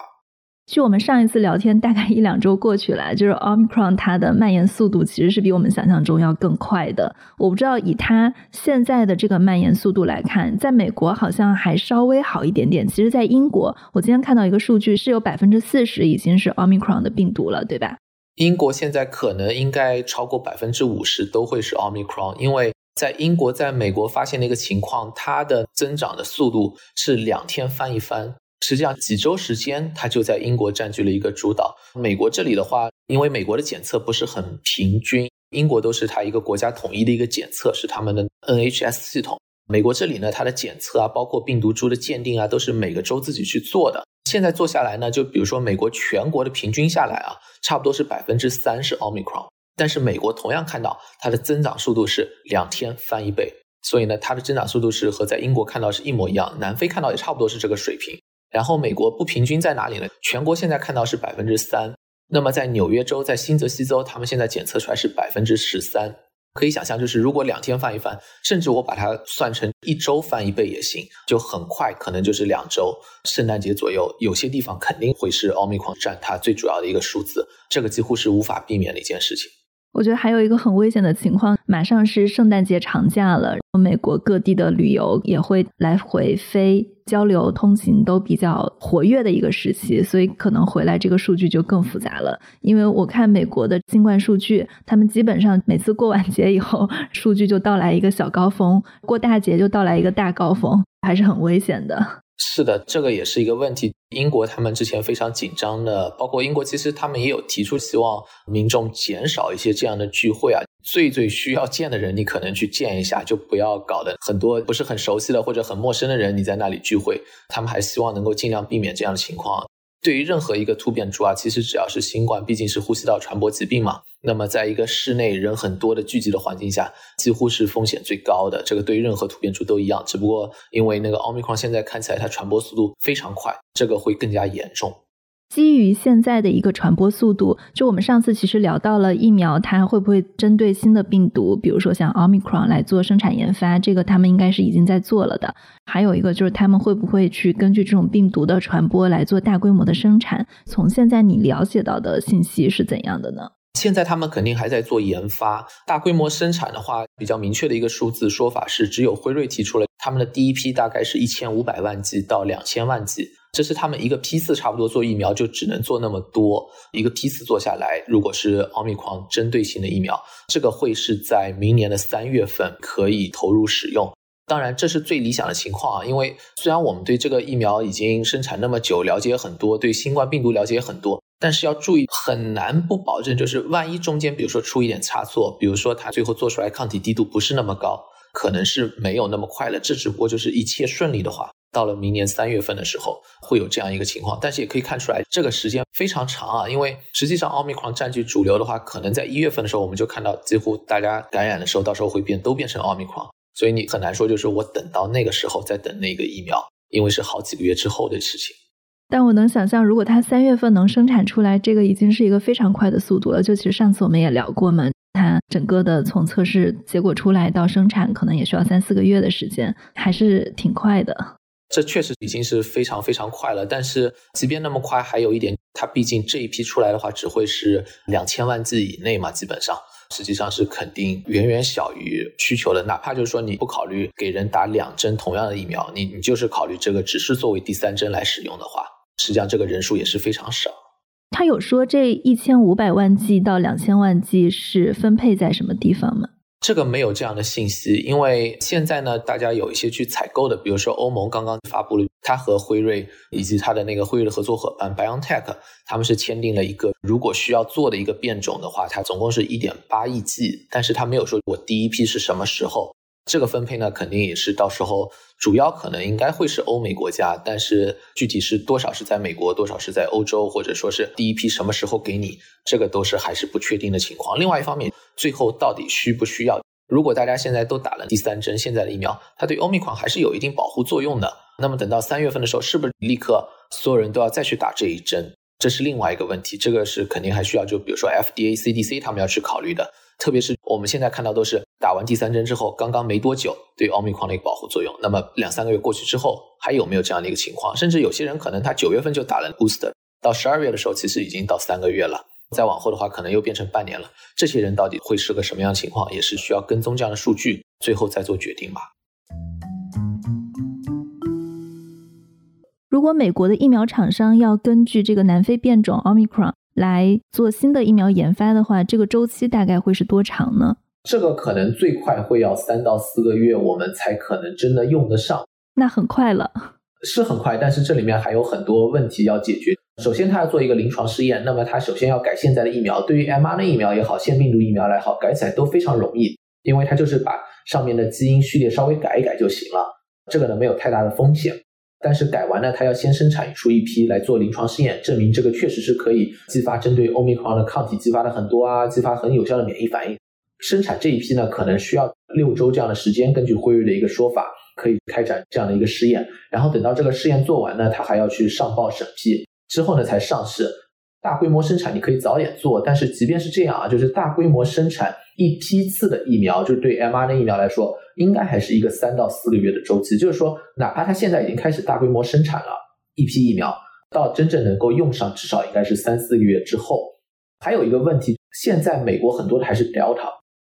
据我们上一次聊天，大概一两周过去了，就是 Omicron 它的蔓延速度其实是比我们想象中要更快的。我不知道以它现在的这个蔓延速度来看，在美国好像还稍微好一点点。其实，在英国，我今天看到一个数据，是有百分之四十已经是 Omicron 的病毒了，对吧？英国现在可能应该超过百分之五十都会是奥密克戎，因为在英国在美国发现的一个情况，它的增长的速度是两天翻一番，实际上几周时间它就在英国占据了一个主导。美国这里的话，因为美国的检测不是很平均，英国都是它一个国家统一的一个检测，是他们的 NHS 系统。美国这里呢，它的检测啊，包括病毒株的鉴定啊，都是每个州自己去做的。现在做下来呢，就比如说美国全国的平均下来啊，差不多是百分之三是奥密克戎，但是美国同样看到它的增长速度是两天翻一倍，所以呢，它的增长速度是和在英国看到是一模一样，南非看到也差不多是这个水平。然后美国不平均在哪里呢？全国现在看到是百分之三，那么在纽约州、在新泽西州，他们现在检测出来是百分之十三。可以想象，就是如果两天翻一番，甚至我把它算成一周翻一倍也行，就很快，可能就是两周，圣诞节左右，有些地方肯定会是奥密克戎占它最主要的一个数字，这个几乎是无法避免的一件事情。我觉得还有一个很危险的情况，马上是圣诞节长假了，美国各地的旅游也会来回飞交流通勤都比较活跃的一个时期，所以可能回来这个数据就更复杂了。因为我看美国的新冠数据，他们基本上每次过完节以后，数据就到来一个小高峰，过大节就到来一个大高峰，还是很危险的。是的，这个也是一个问题。英国他们之前非常紧张的，包括英国其实他们也有提出希望民众减少一些这样的聚会啊。最最需要见的人，你可能去见一下，就不要搞得很多不是很熟悉的或者很陌生的人你在那里聚会。他们还希望能够尽量避免这样的情况。对于任何一个突变株啊，其实只要是新冠，毕竟是呼吸道传播疾病嘛。那么，在一个室内人很多的聚集的环境下，几乎是风险最高的。这个对于任何突变株都一样，只不过因为那个奥密克戎现在看起来它传播速度非常快，这个会更加严重。基于现在的一个传播速度，就我们上次其实聊到了疫苗，它会不会针对新的病毒，比如说像奥密克戎来做生产研发？这个他们应该是已经在做了的。还有一个就是他们会不会去根据这种病毒的传播来做大规模的生产？从现在你了解到的信息是怎样的呢？现在他们肯定还在做研发，大规模生产的话，比较明确的一个数字说法是，只有辉瑞提出了他们的第一批大概是一千五百万剂到两千万剂。这是他们一个批次差不多做疫苗就只能做那么多，一个批次做下来，如果是奥密克戎针对性的疫苗，这个会是在明年的三月份可以投入使用。当然，这是最理想的情况啊，因为虽然我们对这个疫苗已经生产那么久，了解很多，对新冠病毒了解很多，但是要注意，很难不保证，就是万一中间比如说出一点差错，比如说它最后做出来抗体滴度不是那么高，可能是没有那么快了。这只不过就是一切顺利的话。到了明年三月份的时候，会有这样一个情况，但是也可以看出来，这个时间非常长啊。因为实际上奥密克戎占据主流的话，可能在一月份的时候，我们就看到几乎大家感染的时候，到时候会变都变成奥密克戎，所以你很难说就是我等到那个时候再等那个疫苗，因为是好几个月之后的事情。但我能想象，如果它三月份能生产出来，这个已经是一个非常快的速度了。就其实上次我们也聊过嘛，它整个的从测试结果出来到生产，可能也需要三四个月的时间，还是挺快的。这确实已经是非常非常快了，但是即便那么快，还有一点，它毕竟这一批出来的话，只会是两千万剂以内嘛，基本上实际上是肯定远远小于需求的。哪怕就是说你不考虑给人打两针同样的疫苗，你你就是考虑这个只是作为第三针来使用的话，实际上这个人数也是非常少。他有说这一千五百万剂到两千万剂是分配在什么地方吗？这个没有这样的信息，因为现在呢，大家有一些去采购的，比如说欧盟刚刚发布了，它和辉瑞以及它的那个辉瑞的合作伙伴 BioNTech，他们是签订了一个，如果需要做的一个变种的话，它总共是一点八亿剂，但是他没有说我第一批是什么时候。这个分配呢，肯定也是到时候主要可能应该会是欧美国家，但是具体是多少是在美国，多少是在欧洲，或者说是第一批什么时候给你，这个都是还是不确定的情况。另外一方面，最后到底需不需要？如果大家现在都打了第三针，现在的疫苗，它对欧米克还是有一定保护作用的。那么等到三月份的时候，是不是立刻所有人都要再去打这一针？这是另外一个问题。这个是肯定还需要，就比如说 FDA、CDC 他们要去考虑的。特别是我们现在看到都是打完第三针之后，刚刚没多久对奥密克戎的一个保护作用。那么两三个月过去之后，还有没有这样的一个情况？甚至有些人可能他九月份就打了 booster，到十二月的时候，其实已经到三个月了。再往后的话，可能又变成半年了。这些人到底会是个什么样的情况，也是需要跟踪这样的数据，最后再做决定吧。如果美国的疫苗厂商要根据这个南非变种奥密克戎。来做新的疫苗研发的话，这个周期大概会是多长呢？这个可能最快会要三到四个月，我们才可能真的用得上。那很快了，是很快，但是这里面还有很多问题要解决。首先，它要做一个临床试验，那么它首先要改现在的疫苗，对于 mRNA 疫苗也好，腺病毒疫苗来好，改起来都非常容易，因为它就是把上面的基因序列稍微改一改就行了，这个呢没有太大的风险。但是改完呢，它要先生产出一批来做临床试验，证明这个确实是可以激发针对欧米克戎的抗体，激发的很多啊，激发很有效的免疫反应。生产这一批呢，可能需要六周这样的时间，根据辉瑞的一个说法，可以开展这样的一个试验。然后等到这个试验做完呢，它还要去上报审批，之后呢才上市。大规模生产你可以早点做，但是即便是这样啊，就是大规模生产一批次的疫苗，就是对 mRNA 疫苗来说。应该还是一个三到四个月的周期，就是说，哪怕它现在已经开始大规模生产了一批疫苗，到真正能够用上，至少应该是三四个月之后。还有一个问题，现在美国很多的还是 Delta，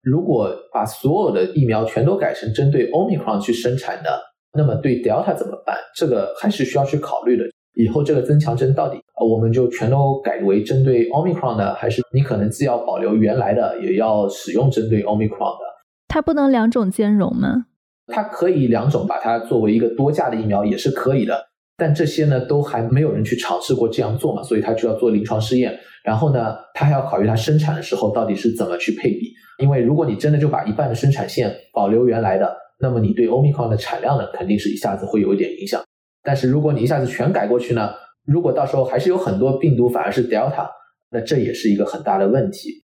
如果把所有的疫苗全都改成针对 Omicron 去生产的，那么对 Delta 怎么办？这个还是需要去考虑的。以后这个增强针到底，我们就全都改为针对 Omicron 呢，还是你可能既要保留原来的，也要使用针对 Omicron 的？它不能两种兼容吗？它可以两种把它作为一个多价的疫苗也是可以的，但这些呢都还没有人去尝试过这样做嘛，所以它就要做临床试验。然后呢，它还要考虑它生产的时候到底是怎么去配比，因为如果你真的就把一半的生产线保留原来的，那么你对 Omicron 的产量呢肯定是一下子会有一点影响。但是如果你一下子全改过去呢？如果到时候还是有很多病毒反而是 Delta，那这也是一个很大的问题。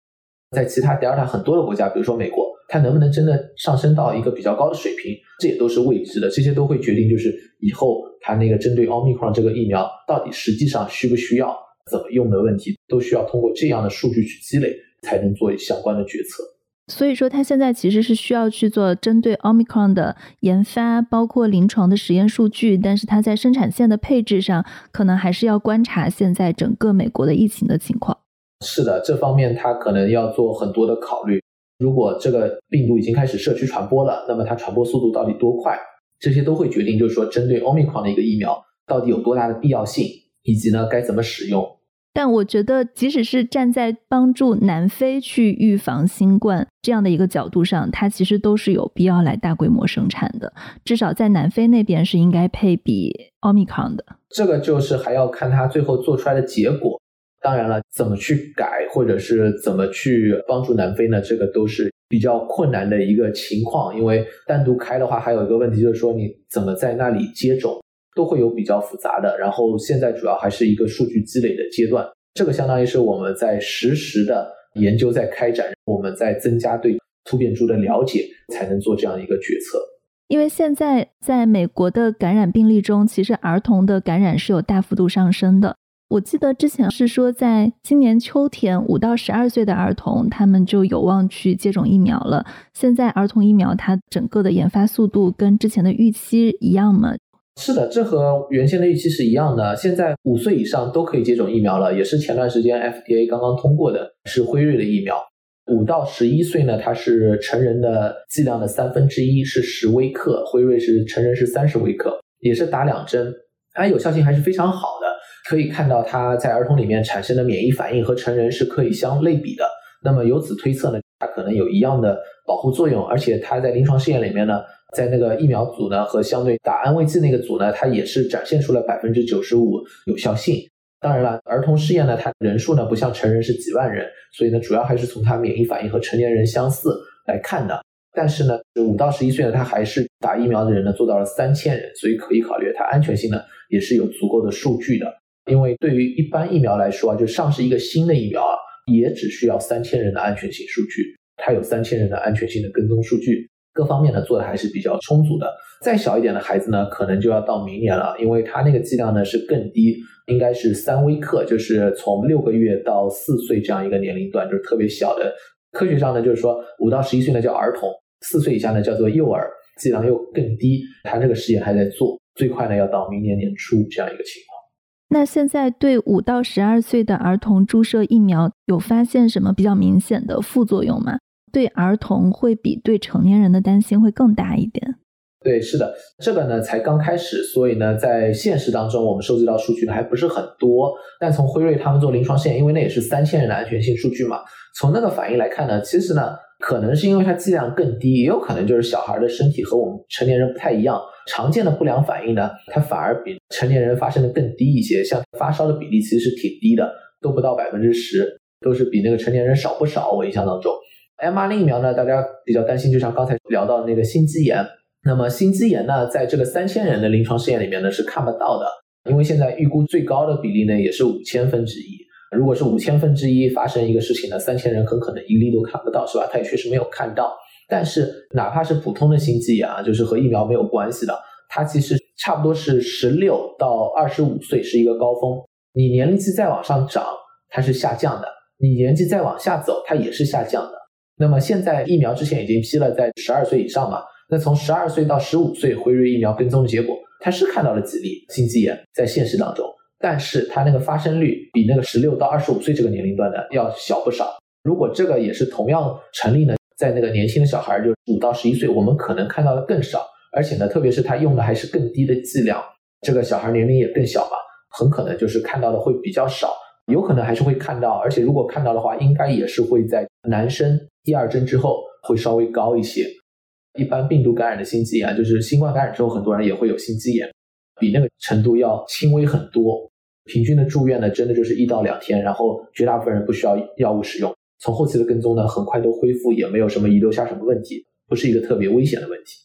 在其他 Delta 很多的国家，比如说美国，它能不能真的上升到一个比较高的水平，这也都是未知的。这些都会决定，就是以后它那个针对奥密克戎这个疫苗到底实际上需不需要、怎么用的问题，都需要通过这样的数据去积累，才能做相关的决策。所以说，它现在其实是需要去做针对 Omicron 的研发，包括临床的实验数据。但是它在生产线的配置上，可能还是要观察现在整个美国的疫情的情况。是的，这方面它可能要做很多的考虑。如果这个病毒已经开始社区传播了，那么它传播速度到底多快？这些都会决定，就是说针对 Omicron 的一个疫苗到底有多大的必要性，以及呢该怎么使用。但我觉得，即使是站在帮助南非去预防新冠这样的一个角度上，它其实都是有必要来大规模生产的。至少在南非那边是应该配比奥密克戎的。这个就是还要看它最后做出来的结果。当然了，怎么去改或者是怎么去帮助南非呢？这个都是比较困难的一个情况。因为单独开的话，还有一个问题就是说，你怎么在那里接种？都会有比较复杂的，然后现在主要还是一个数据积累的阶段，这个相当于是我们在实时的研究在开展，我们在增加对突变株的了解，才能做这样一个决策。因为现在在美国的感染病例中，其实儿童的感染是有大幅度上升的。我记得之前是说，在今年秋天，五到十二岁的儿童他们就有望去接种疫苗了。现在儿童疫苗它整个的研发速度跟之前的预期一样吗？是的，这和原先的预期是一样的。现在五岁以上都可以接种疫苗了，也是前段时间 FDA 刚刚通过的，是辉瑞的疫苗。五到十一岁呢，它是成人的剂量的三分之一，是十微克；辉瑞是成人是三十微克，也是打两针，它有效性还是非常好的。可以看到它在儿童里面产生的免疫反应和成人是可以相类比的。那么由此推测呢，它可能有一样的保护作用，而且它在临床试验里面呢。在那个疫苗组呢，和相对打安慰剂那个组呢，它也是展现出了百分之九十五有效性。当然了，儿童试验呢，它人数呢不像成人是几万人，所以呢，主要还是从它免疫反应和成年人相似来看的。但是呢，五到十一岁呢，他还是打疫苗的人呢做到了三千人，所以可以考虑它安全性呢也是有足够的数据的。因为对于一般疫苗来说啊，就上市一个新的疫苗啊，也只需要三千人的安全性数据，它有三千人的安全性的跟踪数据。各方面呢做的还是比较充足的。再小一点的孩子呢，可能就要到明年了，因为他那个剂量呢是更低，应该是三微克，就是从六个月到四岁这样一个年龄段，就是特别小的。科学上呢，就是说五到十一岁呢叫儿童，四岁以下呢叫做幼儿，剂量又更低。他这个实验还在做，最快呢要到明年年初这样一个情况。那现在对五到十二岁的儿童注射疫苗，有发现什么比较明显的副作用吗？对儿童会比对成年人的担心会更大一点。对，是的，这个呢才刚开始，所以呢，在现实当中，我们收集到数据的还不是很多。但从辉瑞他们做临床试验，因为那也是三千人的安全性数据嘛，从那个反应来看呢，其实呢，可能是因为它剂量更低，也有可能就是小孩的身体和我们成年人不太一样，常见的不良反应呢，它反而比成年人发生的更低一些。像发烧的比例其实是挺低的，都不到百分之十，都是比那个成年人少不少。我印象当中。mRNA 疫苗呢，大家比较担心，就像刚才聊到的那个心肌炎。那么心肌炎呢，在这个三千人的临床试验里面呢是看不到的，因为现在预估最高的比例呢也是五千分之一。如果是五千分之一发生一个事情呢，三千人很可能一例都看不到，是吧？他也确实没有看到。但是哪怕是普通的心肌炎啊，就是和疫苗没有关系的，它其实差不多是十六到二十五岁是一个高峰，你年龄纪再往上涨，它是下降的；你年纪再往下走，它也是下降的。那么现在疫苗之前已经批了，在十二岁以上嘛？那从十二岁到十五岁，辉瑞疫苗跟踪的结果，它是看到了几例心肌炎在现实当中，但是它那个发生率比那个十六到二十五岁这个年龄段的要小不少。如果这个也是同样成立呢，在那个年轻的小孩，就五到十一岁，我们可能看到的更少，而且呢，特别是他用的还是更低的剂量，这个小孩年龄也更小嘛，很可能就是看到的会比较少，有可能还是会看到，而且如果看到的话，应该也是会在男生第二针之后会稍微高一些。一般病毒感染的心肌炎，就是新冠感染之后，很多人也会有心肌炎，比那个程度要轻微很多。平均的住院呢，真的就是一到两天，然后绝大部分人不需要药物使用。从后期的跟踪呢，很快都恢复，也没有什么遗留下什么问题，不是一个特别危险的问题。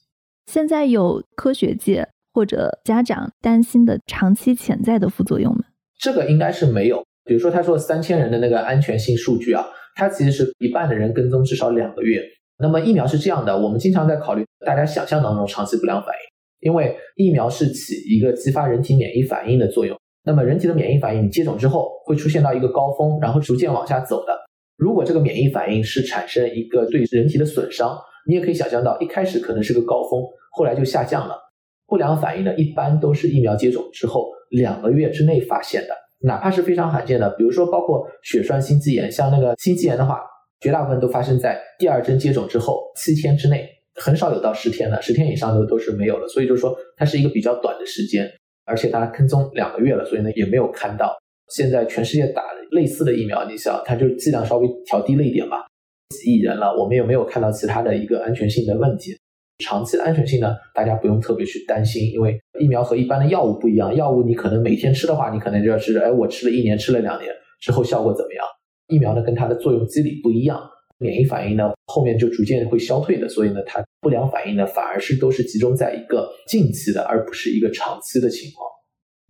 现在有科学界或者家长担心的长期潜在的副作用吗？这个应该是没有。比如说他说三千人的那个安全性数据啊，它其实是一半的人跟踪至少两个月。那么疫苗是这样的，我们经常在考虑大家想象当中长期不良反应，因为疫苗是起一个激发人体免疫反应的作用。那么人体的免疫反应，你接种之后会出现到一个高峰，然后逐渐往下走的。如果这个免疫反应是产生一个对人体的损伤，你也可以想象到，一开始可能是个高峰，后来就下降了。不良反应呢，一般都是疫苗接种之后两个月之内发现的，哪怕是非常罕见的，比如说包括血栓心肌炎，像那个心肌炎的话，绝大部分都发生在第二针接种之后七天之内，很少有到十天的，十天以上都都是没有的。所以就是说，它是一个比较短的时间。而且它跟踪两个月了，所以呢也没有看到。现在全世界打类似的疫苗，你想它就剂量稍微调低了一点嘛，几亿人了，我们也没有看到其他的一个安全性的问题。长期的安全性呢，大家不用特别去担心，因为疫苗和一般的药物不一样，药物你可能每天吃的话，你可能就要知道，哎，我吃了一年，吃了两年之后效果怎么样？疫苗呢跟它的作用机理不一样。免疫反应呢，后面就逐渐会消退的，所以呢，它不良反应呢，反而是都是集中在一个近期的，而不是一个长期的情况。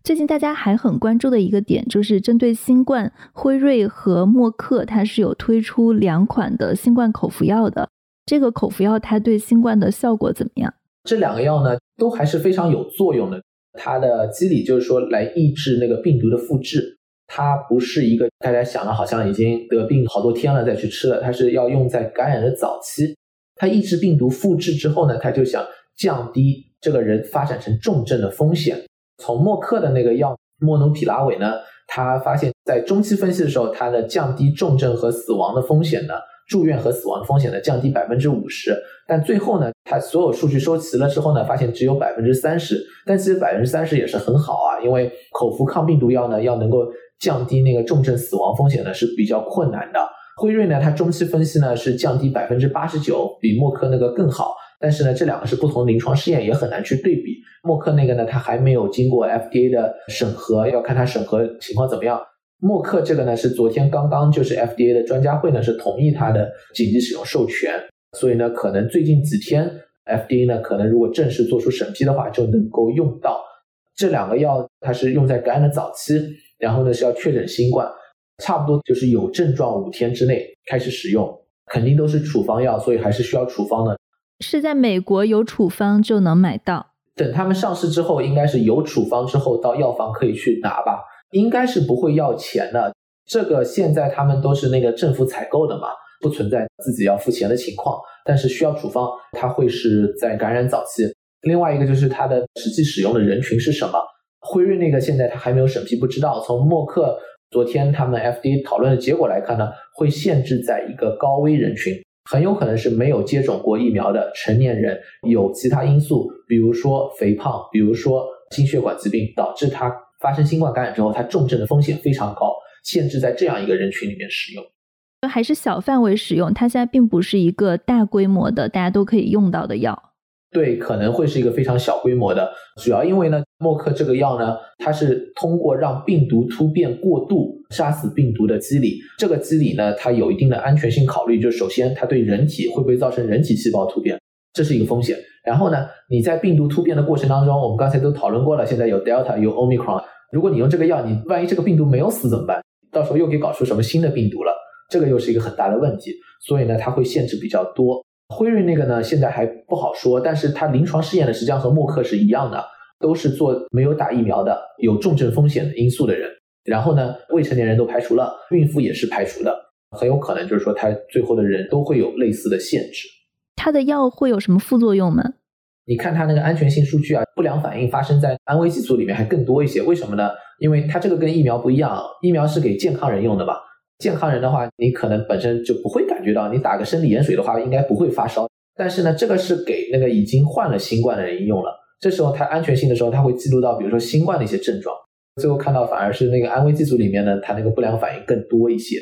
最近大家还很关注的一个点，就是针对新冠，辉瑞和默克它是有推出两款的新冠口服药的。这个口服药它对新冠的效果怎么样？这两个药呢，都还是非常有作用的。它的机理就是说来抑制那个病毒的复制。它不是一个大家想的，好像已经得病好多天了再去吃的，它是要用在感染的早期。它抑制病毒复制之后呢，它就想降低这个人发展成重症的风险。从默克的那个药莫努匹拉韦呢，他发现，在中期分析的时候，它的降低重症和死亡的风险呢，住院和死亡风险呢降低百分之五十。但最后呢，他所有数据收齐了之后呢，发现只有百分之三十。但其实百分之三十也是很好啊，因为口服抗病毒药呢，要能够降低那个重症死亡风险呢是比较困难的。辉瑞呢，它中期分析呢是降低百分之八十九，比默克那个更好。但是呢，这两个是不同临床试验，也很难去对比。默克那个呢，它还没有经过 FDA 的审核，要看它审核情况怎么样。默克这个呢，是昨天刚刚就是 FDA 的专家会呢是同意它的紧急使用授权，所以呢，可能最近几天 FDA 呢，可能如果正式做出审批的话，就能够用到这两个药。它是用在感染的早期。然后呢，是要确诊新冠，差不多就是有症状五天之内开始使用，肯定都是处方药，所以还是需要处方的。是在美国有处方就能买到？等他们上市之后，应该是有处方之后到药房可以去拿吧？应该是不会要钱的。这个现在他们都是那个政府采购的嘛，不存在自己要付钱的情况。但是需要处方，它会是在感染早期。另外一个就是它的实际使用的人群是什么？辉瑞那个现在它还没有审批，不知道。从默克昨天他们 FDA 讨论的结果来看呢，会限制在一个高危人群，很有可能是没有接种过疫苗的成年人，有其他因素，比如说肥胖，比如说心血管疾病，导致他发生新冠感染之后，他重症的风险非常高，限制在这样一个人群里面使用。还是小范围使用，它现在并不是一个大规模的大家都可以用到的药。对，可能会是一个非常小规模的，主要因为呢，默克这个药呢，它是通过让病毒突变过度杀死病毒的机理，这个机理呢，它有一定的安全性考虑，就是首先它对人体会不会造成人体细胞突变，这是一个风险。然后呢，你在病毒突变的过程当中，我们刚才都讨论过了，现在有 Delta 有 Omicron，如果你用这个药，你万一这个病毒没有死怎么办？到时候又给搞出什么新的病毒了，这个又是一个很大的问题，所以呢，它会限制比较多。辉瑞那个呢，现在还不好说，但是它临床试验的实际上和默克是一样的，都是做没有打疫苗的、有重症风险的因素的人。然后呢，未成年人都排除了，孕妇也是排除的，很有可能就是说，它最后的人都会有类似的限制。它的药会有什么副作用吗？你看它那个安全性数据啊，不良反应发生在安慰剂组里面还更多一些。为什么呢？因为它这个跟疫苗不一样，疫苗是给健康人用的嘛。健康人的话，你可能本身就不会感觉到，你打个生理盐水的话，应该不会发烧。但是呢，这个是给那个已经患了新冠的人用了。这时候它安全性的时候，它会记录到，比如说新冠的一些症状。最后看到反而是那个安慰剂组里面呢，它那个不良反应更多一些。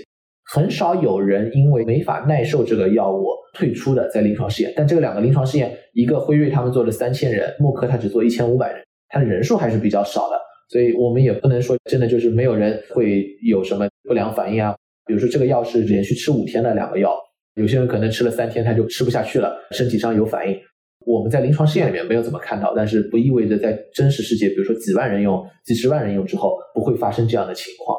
很少有人因为没法耐受这个药物退出的，在临床试验。但这个两个临床试验，一个辉瑞他们做了三千人，默克他只做一千五百人，它的人数还是比较少的。所以我们也不能说真的就是没有人会有什么不良反应啊。比如说这个药是连续吃五天的两个药，有些人可能吃了三天他就吃不下去了，身体上有反应。我们在临床试验里面没有怎么看到，但是不意味着在真实世界，比如说几万人用、几十万人用之后不会发生这样的情况。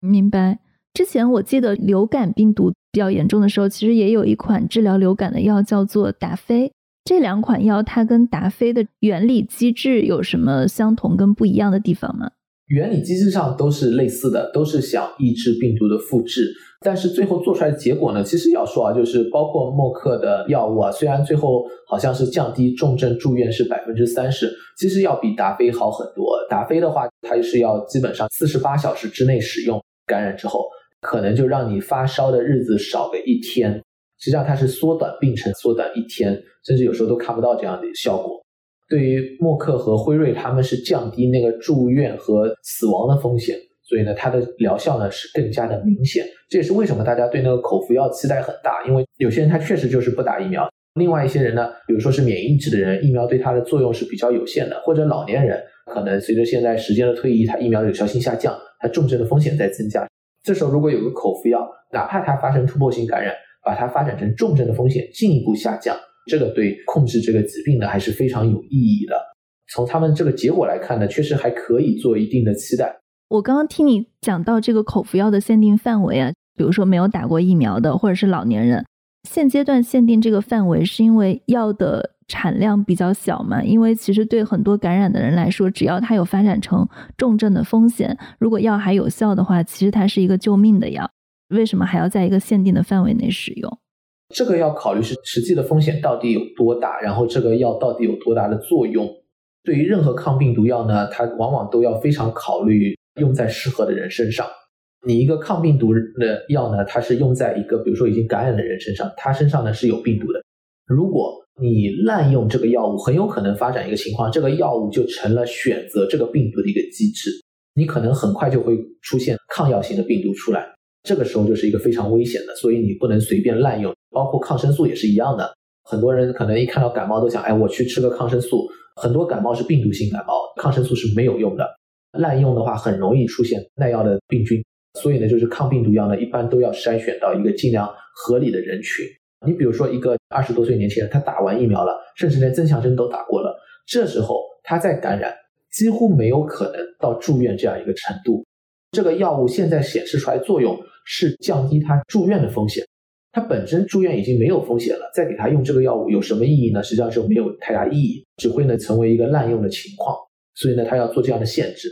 明白。之前我记得流感病毒比较严重的时候，其实也有一款治疗流感的药叫做达菲。这两款药它跟达菲的原理机制有什么相同跟不一样的地方吗？原理机制上都是类似的，都是想抑制病毒的复制。但是最后做出来的结果呢，其实要说啊，就是包括默克的药物啊，虽然最后好像是降低重症住院是百分之三十，其实要比达菲好很多。达菲的话，它是要基本上四十八小时之内使用，感染之后可能就让你发烧的日子少个一天。实际上它是缩短病程，缩短一天，甚至有时候都看不到这样的效果。对于默克和辉瑞，他们是降低那个住院和死亡的风险，所以呢，它的疗效呢是更加的明显。这也是为什么大家对那个口服药期待很大，因为有些人他确实就是不打疫苗，另外一些人呢，比如说是免疫抑制的人，疫苗对他的作用是比较有限的，或者老年人可能随着现在时间的推移，他疫苗有效性下降，他重症的风险在增加。这时候如果有个口服药，哪怕它发生突破性感染。把它发展成重症的风险进一步下降，这个对控制这个疾病呢还是非常有意义的。从他们这个结果来看呢，确实还可以做一定的期待。我刚刚听你讲到这个口服药的限定范围啊，比如说没有打过疫苗的或者是老年人，现阶段限定这个范围是因为药的产量比较小嘛？因为其实对很多感染的人来说，只要他有发展成重症的风险，如果药还有效的话，其实它是一个救命的药。为什么还要在一个限定的范围内使用？这个要考虑是实际的风险到底有多大，然后这个药到底有多大的作用。对于任何抗病毒药呢，它往往都要非常考虑用在适合的人身上。你一个抗病毒的药呢，它是用在一个比如说已经感染的人身上，他身上呢是有病毒的。如果你滥用这个药物，很有可能发展一个情况，这个药物就成了选择这个病毒的一个机制，你可能很快就会出现抗药性的病毒出来。这个时候就是一个非常危险的，所以你不能随便滥用，包括抗生素也是一样的。很多人可能一看到感冒都想，哎，我去吃个抗生素。很多感冒是病毒性感冒，抗生素是没有用的。滥用的话，很容易出现耐药的病菌。所以呢，就是抗病毒药呢，一般都要筛选到一个尽量合理的人群。你比如说一个二十多岁年轻人，他打完疫苗了，甚至连增强针都打过了，这时候他再感染，几乎没有可能到住院这样一个程度。这个药物现在显示出来作用。是降低他住院的风险，他本身住院已经没有风险了，再给他用这个药物有什么意义呢？实际上就没有太大意义，只会呢成为一个滥用的情况。所以呢，他要做这样的限制。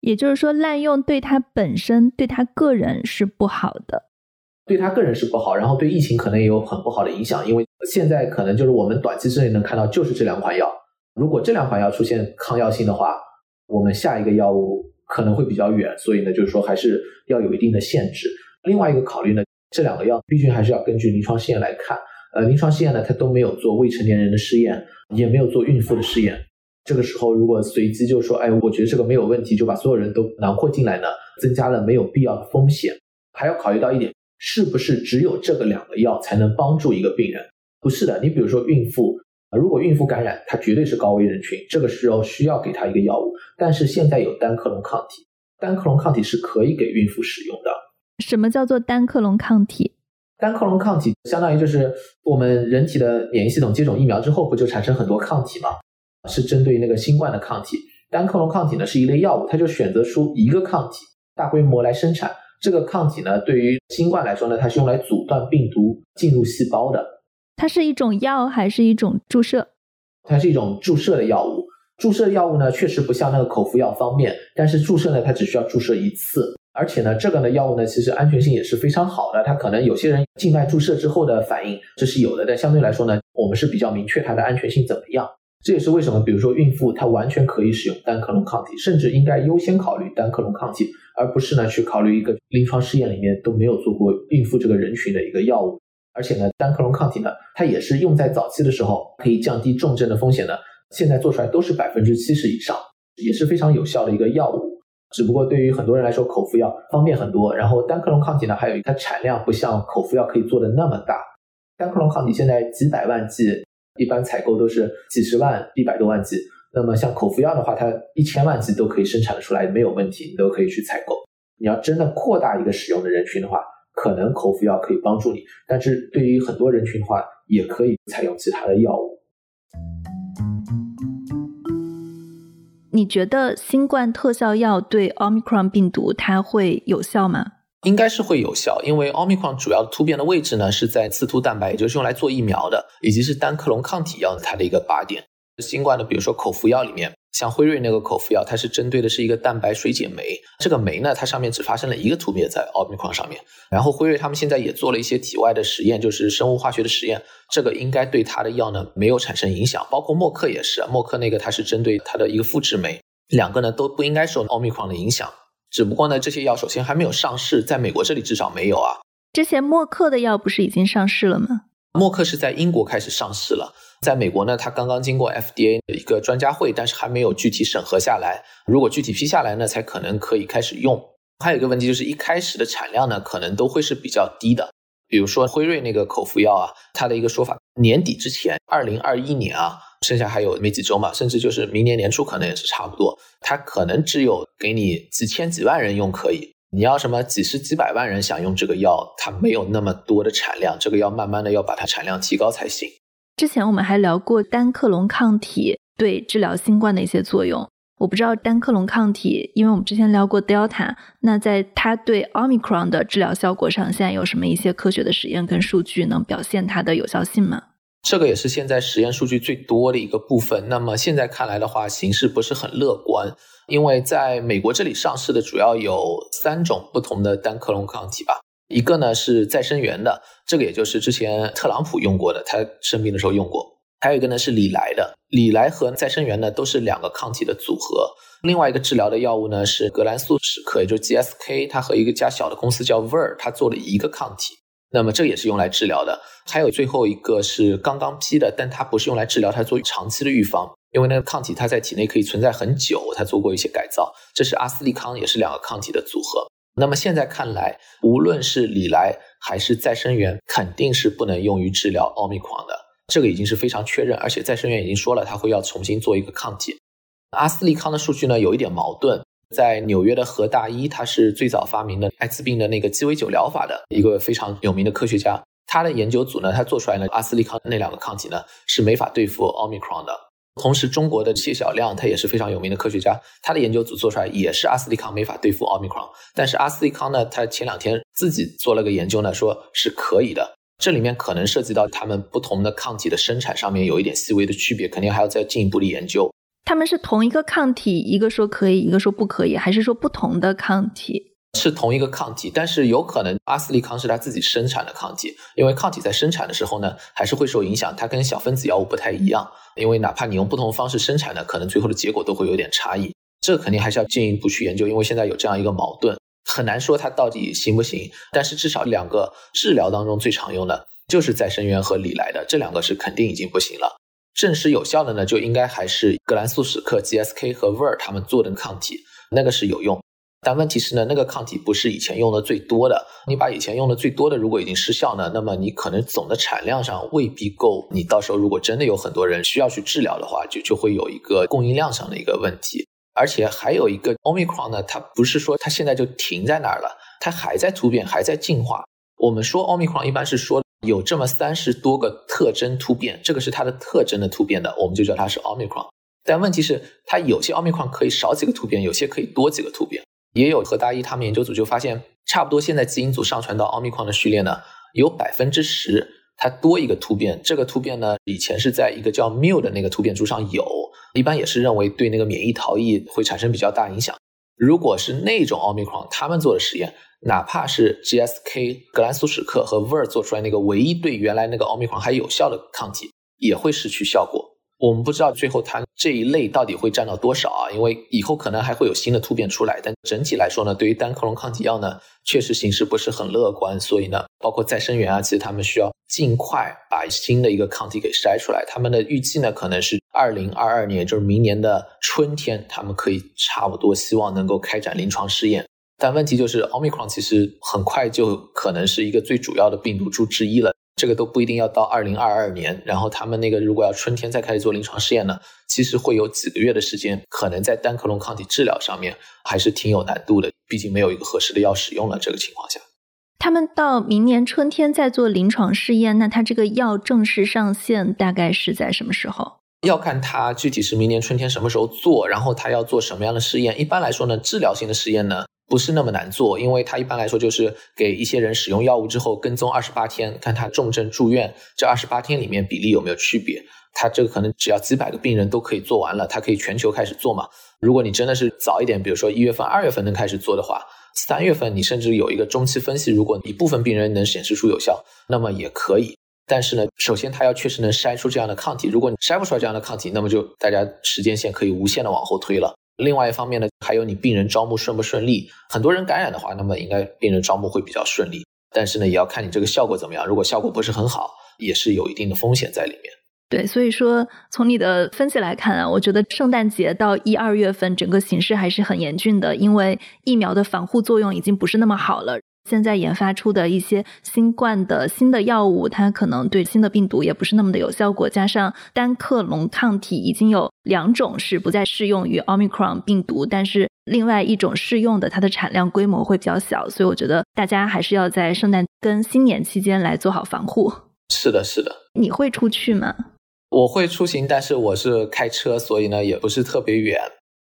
也就是说，滥用对他本身、对他个人是不好的，对他个人是不好，然后对疫情可能也有很不好的影响。因为现在可能就是我们短期之内能看到就是这两款药，如果这两款药出现抗药性的话，我们下一个药物可能会比较远。所以呢，就是说还是要有一定的限制。另外一个考虑呢，这两个药毕竟还是要根据临床试验来看。呃，临床试验呢，它都没有做未成年人的试验，也没有做孕妇的试验。这个时候如果随机就说，哎，我觉得这个没有问题，就把所有人都囊括进来呢，增加了没有必要的风险。还要考虑到一点，是不是只有这个两个药才能帮助一个病人？不是的，你比如说孕妇，如果孕妇感染，她绝对是高危人群，这个时候需要给她一个药物。但是现在有单克隆抗体，单克隆抗体是可以给孕妇使用的。什么叫做单克隆抗体？单克隆抗体相当于就是我们人体的免疫系统接种疫苗之后，不就产生很多抗体吗？是针对那个新冠的抗体。单克隆抗体呢是一类药物，它就选择出一个抗体，大规模来生产。这个抗体呢，对于新冠来说呢，它是用来阻断病毒进入细胞的。它是一种药还是一种注射？它是一种注射的药物。注射药物呢，确实不像那个口服药方便，但是注射呢，它只需要注射一次。而且呢，这个呢药物呢，其实安全性也是非常好的。它可能有些人静脉注射之后的反应，这是有的。但相对来说呢，我们是比较明确它的安全性怎么样。这也是为什么，比如说孕妇她完全可以使用单克隆抗体，甚至应该优先考虑单克隆抗体，而不是呢去考虑一个临床试验里面都没有做过孕妇这个人群的一个药物。而且呢，单克隆抗体呢，它也是用在早期的时候可以降低重症的风险的。现在做出来都是百分之七十以上，也是非常有效的一个药物。只不过对于很多人来说，口服药方便很多。然后单克隆抗体呢，还有它产量不像口服药可以做的那么大。单克隆抗体现在几百万剂，一般采购都是几十万、一百多万剂。那么像口服药的话，它一千万剂都可以生产的出来，没有问题，你都可以去采购。你要真的扩大一个使用的人群的话，可能口服药可以帮助你，但是对于很多人群的话，也可以采用其他的药物。你觉得新冠特效药对奥密克戎病毒它会有效吗？应该是会有效，因为奥密克戎主要突变的位置呢是在刺突蛋白，也就是用来做疫苗的，以及是单克隆抗体药它的一个靶点。新冠的，比如说口服药里面，像辉瑞那个口服药，它是针对的是一个蛋白水解酶，这个酶呢，它上面只发生了一个突变在奥密克戎上面。然后辉瑞他们现在也做了一些体外的实验，就是生物化学的实验，这个应该对它的药呢没有产生影响。包括默克也是，默克那个它是针对它的一个复制酶。两个呢都不应该受奥密克戎的影响，只不过呢这些药首先还没有上市，在美国这里至少没有啊。之前默克的药不是已经上市了吗？默克是在英国开始上市了，在美国呢它刚刚经过 FDA 的一个专家会，但是还没有具体审核下来。如果具体批下来呢，才可能可以开始用。还有一个问题就是一开始的产量呢可能都会是比较低的，比如说辉瑞那个口服药啊，它的一个说法，年底之前，二零二一年啊。剩下还有没几周嘛，甚至就是明年年初可能也是差不多。它可能只有给你几千几万人用可以，你要什么几十几百万人想用这个药，它没有那么多的产量，这个要慢慢的要把它产量提高才行。之前我们还聊过单克隆抗体对治疗新冠的一些作用，我不知道单克隆抗体，因为我们之前聊过 Delta，那在它对 Omicron 的治疗效果上，现在有什么一些科学的实验跟数据能表现它的有效性吗？这个也是现在实验数据最多的一个部分。那么现在看来的话，形势不是很乐观，因为在美国这里上市的主要有三种不同的单克隆抗体吧。一个呢是再生源的，这个也就是之前特朗普用过的，他生病的时候用过。还有一个呢是李来的，李来和再生源呢都是两个抗体的组合。另外一个治疗的药物呢是格兰素史克，也就是 GSK，它和一个家小的公司叫 Ver，它做了一个抗体。那么这也是用来治疗的，还有最后一个是刚刚批的，但它不是用来治疗，它做长期的预防，因为那个抗体它在体内可以存在很久，它做过一些改造。这是阿斯利康，也是两个抗体的组合。那么现在看来，无论是李来还是再生源，肯定是不能用于治疗奥密克戎的，这个已经是非常确认，而且再生源已经说了，它会要重新做一个抗体。阿斯利康的数据呢有一点矛盾。在纽约的何大一，他是最早发明的艾滋病的那个鸡尾酒疗法的一个非常有名的科学家。他的研究组呢，他做出来呢，阿斯利康那两个抗体呢是没法对付奥密克戎的。同时，中国的谢晓亮他也是非常有名的科学家，他的研究组做出来也是阿斯利康没法对付奥密克戎。但是阿斯利康呢，他前两天自己做了个研究呢，说是可以的。这里面可能涉及到他们不同的抗体的生产上面有一点细微的区别，肯定还要再进一步的研究。他们是同一个抗体，一个说可以，一个说不可以，还是说不同的抗体？是同一个抗体，但是有可能阿斯利康是他自己生产的抗体，因为抗体在生产的时候呢，还是会受影响，它跟小分子药物不太一样，因为哪怕你用不同方式生产的，可能最后的结果都会有点差异。这肯定还是要进一步去研究，因为现在有这样一个矛盾，很难说它到底行不行。但是至少两个治疗当中最常用的就是再生源和李来的，这两个是肯定已经不行了。证实有效的呢，就应该还是格兰素史克、GSK 和 Ver 他们做的抗体，那个是有用。但问题是呢，那个抗体不是以前用的最多的。你把以前用的最多的如果已经失效呢，那么你可能总的产量上未必够。你到时候如果真的有很多人需要去治疗的话，就就会有一个供应量上的一个问题。而且还有一个 Omicron 呢，它不是说它现在就停在那儿了，它还在突变，还在进化。我们说 Omicron 一般是说。有这么三十多个特征突变，这个是它的特征的突变的，我们就叫它是奥密克戎。但问题是，它有些奥密克戎可以少几个突变，有些可以多几个突变。也有和大一他们研究组就发现，差不多现在基因组上传到奥密克戎的序列呢，有百分之十它多一个突变。这个突变呢，以前是在一个叫 mu 的那个突变株上有，一般也是认为对那个免疫逃逸会产生比较大影响。如果是那种奥密克戎，他们做的实验。哪怕是 GSK 格兰素史克和 Ver 做出来那个唯一对原来那个奥密克戎还有效的抗体，也会失去效果。我们不知道最后它这一类到底会占到多少啊？因为以后可能还会有新的突变出来。但整体来说呢，对于单克隆抗体药呢，确实形势不是很乐观。所以呢，包括再生源啊，其实他们需要尽快把新的一个抗体给筛出来。他们的预计呢，可能是二零二二年，就是明年的春天，他们可以差不多希望能够开展临床试验。但问题就是，奥密克戎其实很快就可能是一个最主要的病毒株之一了。这个都不一定要到二零二二年。然后他们那个如果要春天再开始做临床试验呢，其实会有几个月的时间，可能在单克隆抗体治疗上面还是挺有难度的。毕竟没有一个合适的药使用了，这个情况下。他们到明年春天再做临床试验，那他这个药正式上线大概是在什么时候？要看他具体是明年春天什么时候做，然后他要做什么样的试验。一般来说呢，治疗性的试验呢不是那么难做，因为他一般来说就是给一些人使用药物之后跟踪二十八天，看他重症住院这二十八天里面比例有没有区别。他这个可能只要几百个病人都可以做完了，他可以全球开始做嘛。如果你真的是早一点，比如说一月份、二月份能开始做的话。三月份你甚至有一个中期分析，如果一部分病人能显示出有效，那么也可以。但是呢，首先它要确实能筛出这样的抗体，如果你筛不出来这样的抗体，那么就大家时间线可以无限的往后推了。另外一方面呢，还有你病人招募顺不顺利，很多人感染的话，那么应该病人招募会比较顺利。但是呢，也要看你这个效果怎么样，如果效果不是很好，也是有一定的风险在里面。对，所以说从你的分析来看啊，我觉得圣诞节到一二月份整个形势还是很严峻的，因为疫苗的防护作用已经不是那么好了。现在研发出的一些新冠的新的药物，它可能对新的病毒也不是那么的有效果。加上单克隆抗体已经有两种是不再适用于 Omicron 病毒，但是另外一种适用的，它的产量规模会比较小。所以我觉得大家还是要在圣诞跟新年期间来做好防护。是的，是的。你会出去吗？我会出行，但是我是开车，所以呢也不是特别远。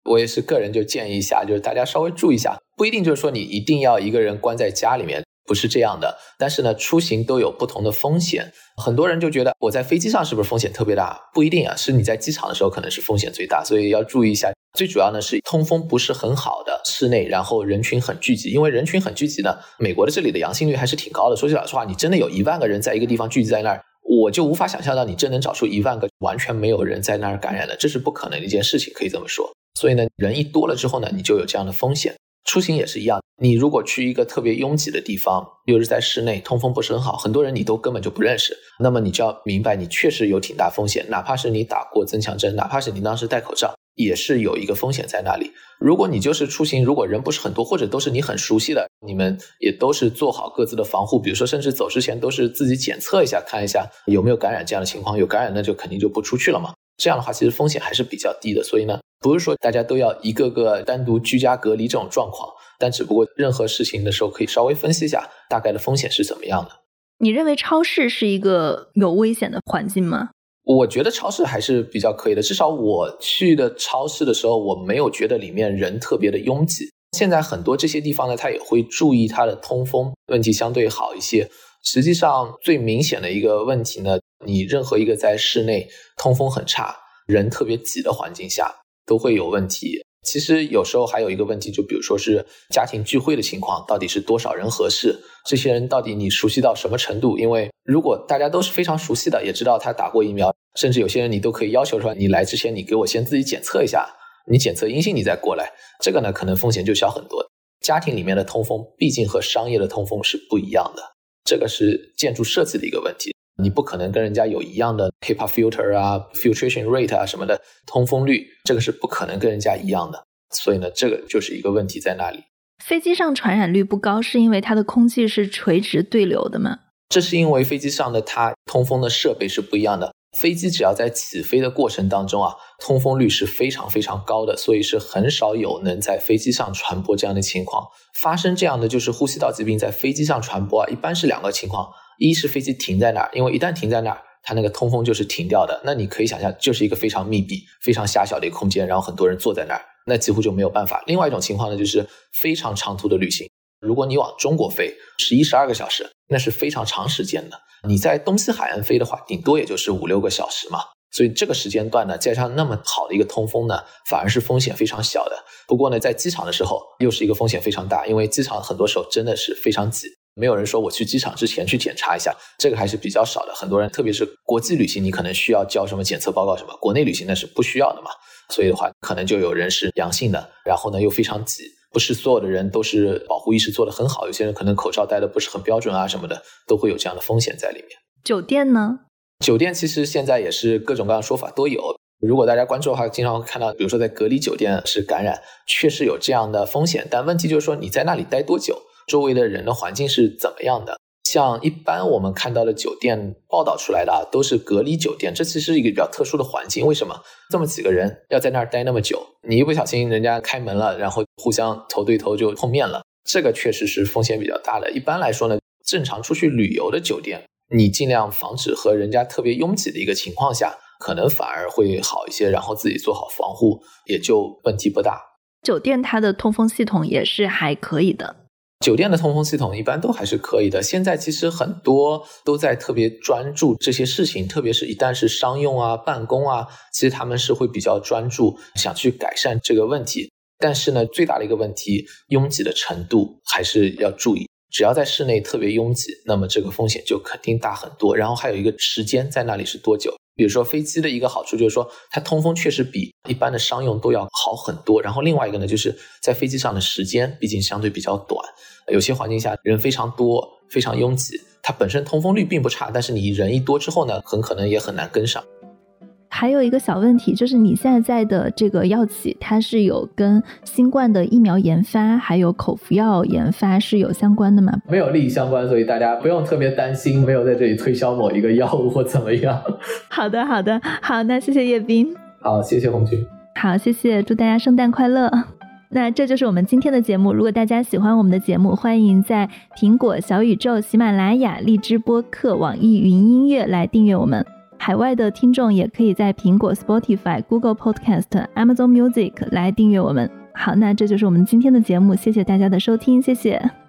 我也是个人就建议一下，就是大家稍微注意一下，不一定就是说你一定要一个人关在家里面，不是这样的。但是呢，出行都有不同的风险。很多人就觉得我在飞机上是不是风险特别大？不一定啊，是你在机场的时候可能是风险最大，所以要注意一下。最主要呢是通风不是很好的室内，然后人群很聚集，因为人群很聚集呢，美国的这里的阳性率还是挺高的。说句老实话，你真的有一万个人在一个地方聚集在那儿。我就无法想象到你真能找出一万个完全没有人在那儿感染的，这是不可能的一件事情，可以这么说。所以呢，人一多了之后呢，你就有这样的风险。出行也是一样，你如果去一个特别拥挤的地方，又是在室内，通风不是很好，很多人你都根本就不认识，那么你就要明白，你确实有挺大风险。哪怕是你打过增强针，哪怕是你当时戴口罩。也是有一个风险在那里。如果你就是出行，如果人不是很多，或者都是你很熟悉的，你们也都是做好各自的防护。比如说，甚至走之前都是自己检测一下，看一下有没有感染这样的情况。有感染，那就肯定就不出去了嘛。这样的话，其实风险还是比较低的。所以呢，不是说大家都要一个个单独居家隔离这种状况，但只不过任何事情的时候可以稍微分析一下大概的风险是怎么样的。你认为超市是一个有危险的环境吗？我觉得超市还是比较可以的，至少我去的超市的时候，我没有觉得里面人特别的拥挤。现在很多这些地方呢，它也会注意它的通风问题相对好一些。实际上最明显的一个问题呢，你任何一个在室内通风很差、人特别挤的环境下，都会有问题。其实有时候还有一个问题，就比如说是家庭聚会的情况，到底是多少人合适？这些人到底你熟悉到什么程度？因为如果大家都是非常熟悉的，也知道他打过疫苗，甚至有些人你都可以要求说，你来之前你给我先自己检测一下，你检测阴性你再过来，这个呢可能风险就小很多。家庭里面的通风毕竟和商业的通风是不一样的，这个是建筑设计的一个问题，你不可能跟人家有一样的 HEPA filter 啊、filtration rate 啊什么的通风率，这个是不可能跟人家一样的，所以呢，这个就是一个问题在那里。飞机上传染率不高，是因为它的空气是垂直对流的吗？这是因为飞机上的它通风的设备是不一样的。飞机只要在起飞的过程当中啊，通风率是非常非常高的，所以是很少有能在飞机上传播这样的情况发生。这样的就是呼吸道疾病在飞机上传播啊，一般是两个情况：一是飞机停在那儿，因为一旦停在那儿，它那个通风就是停掉的。那你可以想象，就是一个非常密闭、非常狭小的一个空间，然后很多人坐在那儿。那几乎就没有办法。另外一种情况呢，就是非常长途的旅行。如果你往中国飞，十一十二个小时，那是非常长时间的。你在东西海岸飞的话，顶多也就是五六个小时嘛。所以这个时间段呢，加上那么好的一个通风呢，反而是风险非常小的。不过呢，在机场的时候，又是一个风险非常大，因为机场很多时候真的是非常挤。没有人说我去机场之前去检查一下，这个还是比较少的。很多人，特别是国际旅行，你可能需要交什么检测报告什么，国内旅行那是不需要的嘛。所以的话，可能就有人是阳性的，然后呢又非常急，不是所有的人都是保护意识做得很好，有些人可能口罩戴的不是很标准啊什么的，都会有这样的风险在里面。酒店呢？酒店其实现在也是各种各样的说法都有。如果大家关注的话，经常会看到，比如说在隔离酒店是感染，确实有这样的风险。但问题就是说你在那里待多久，周围的人的环境是怎么样的？像一般我们看到的酒店报道出来的啊，都是隔离酒店，这其实是一个比较特殊的环境。为什么这么几个人要在那儿待那么久？你一不小心人家开门了，然后互相头对头就碰面了，这个确实是风险比较大的。一般来说呢，正常出去旅游的酒店，你尽量防止和人家特别拥挤的一个情况下。可能反而会好一些，然后自己做好防护，也就问题不大。酒店它的通风系统也是还可以的。酒店的通风系统一般都还是可以的。现在其实很多都在特别专注这些事情，特别是一旦是商用啊、办公啊，其实他们是会比较专注，想去改善这个问题。但是呢，最大的一个问题，拥挤的程度还是要注意。只要在室内特别拥挤，那么这个风险就肯定大很多。然后还有一个时间在那里是多久？比如说飞机的一个好处就是说，它通风确实比一般的商用都要好很多。然后另外一个呢，就是在飞机上的时间毕竟相对比较短，有些环境下人非常多、非常拥挤，它本身通风率并不差，但是你人一多之后呢，很可能也很难跟上。还有一个小问题，就是你现在在的这个药企，它是有跟新冠的疫苗研发，还有口服药研发是有相关的吗？没有利益相关，所以大家不用特别担心，没有在这里推销某一个药物或怎么样。好的，好的，好，那谢谢叶斌。好，谢谢红军。好，谢谢，祝大家圣诞快乐。那这就是我们今天的节目。如果大家喜欢我们的节目，欢迎在苹果、小宇宙、喜马拉雅、荔枝播客、网易云音乐来订阅我们。海外的听众也可以在苹果、Spotify、Google Podcast、Amazon Music 来订阅我们。好，那这就是我们今天的节目，谢谢大家的收听，谢谢。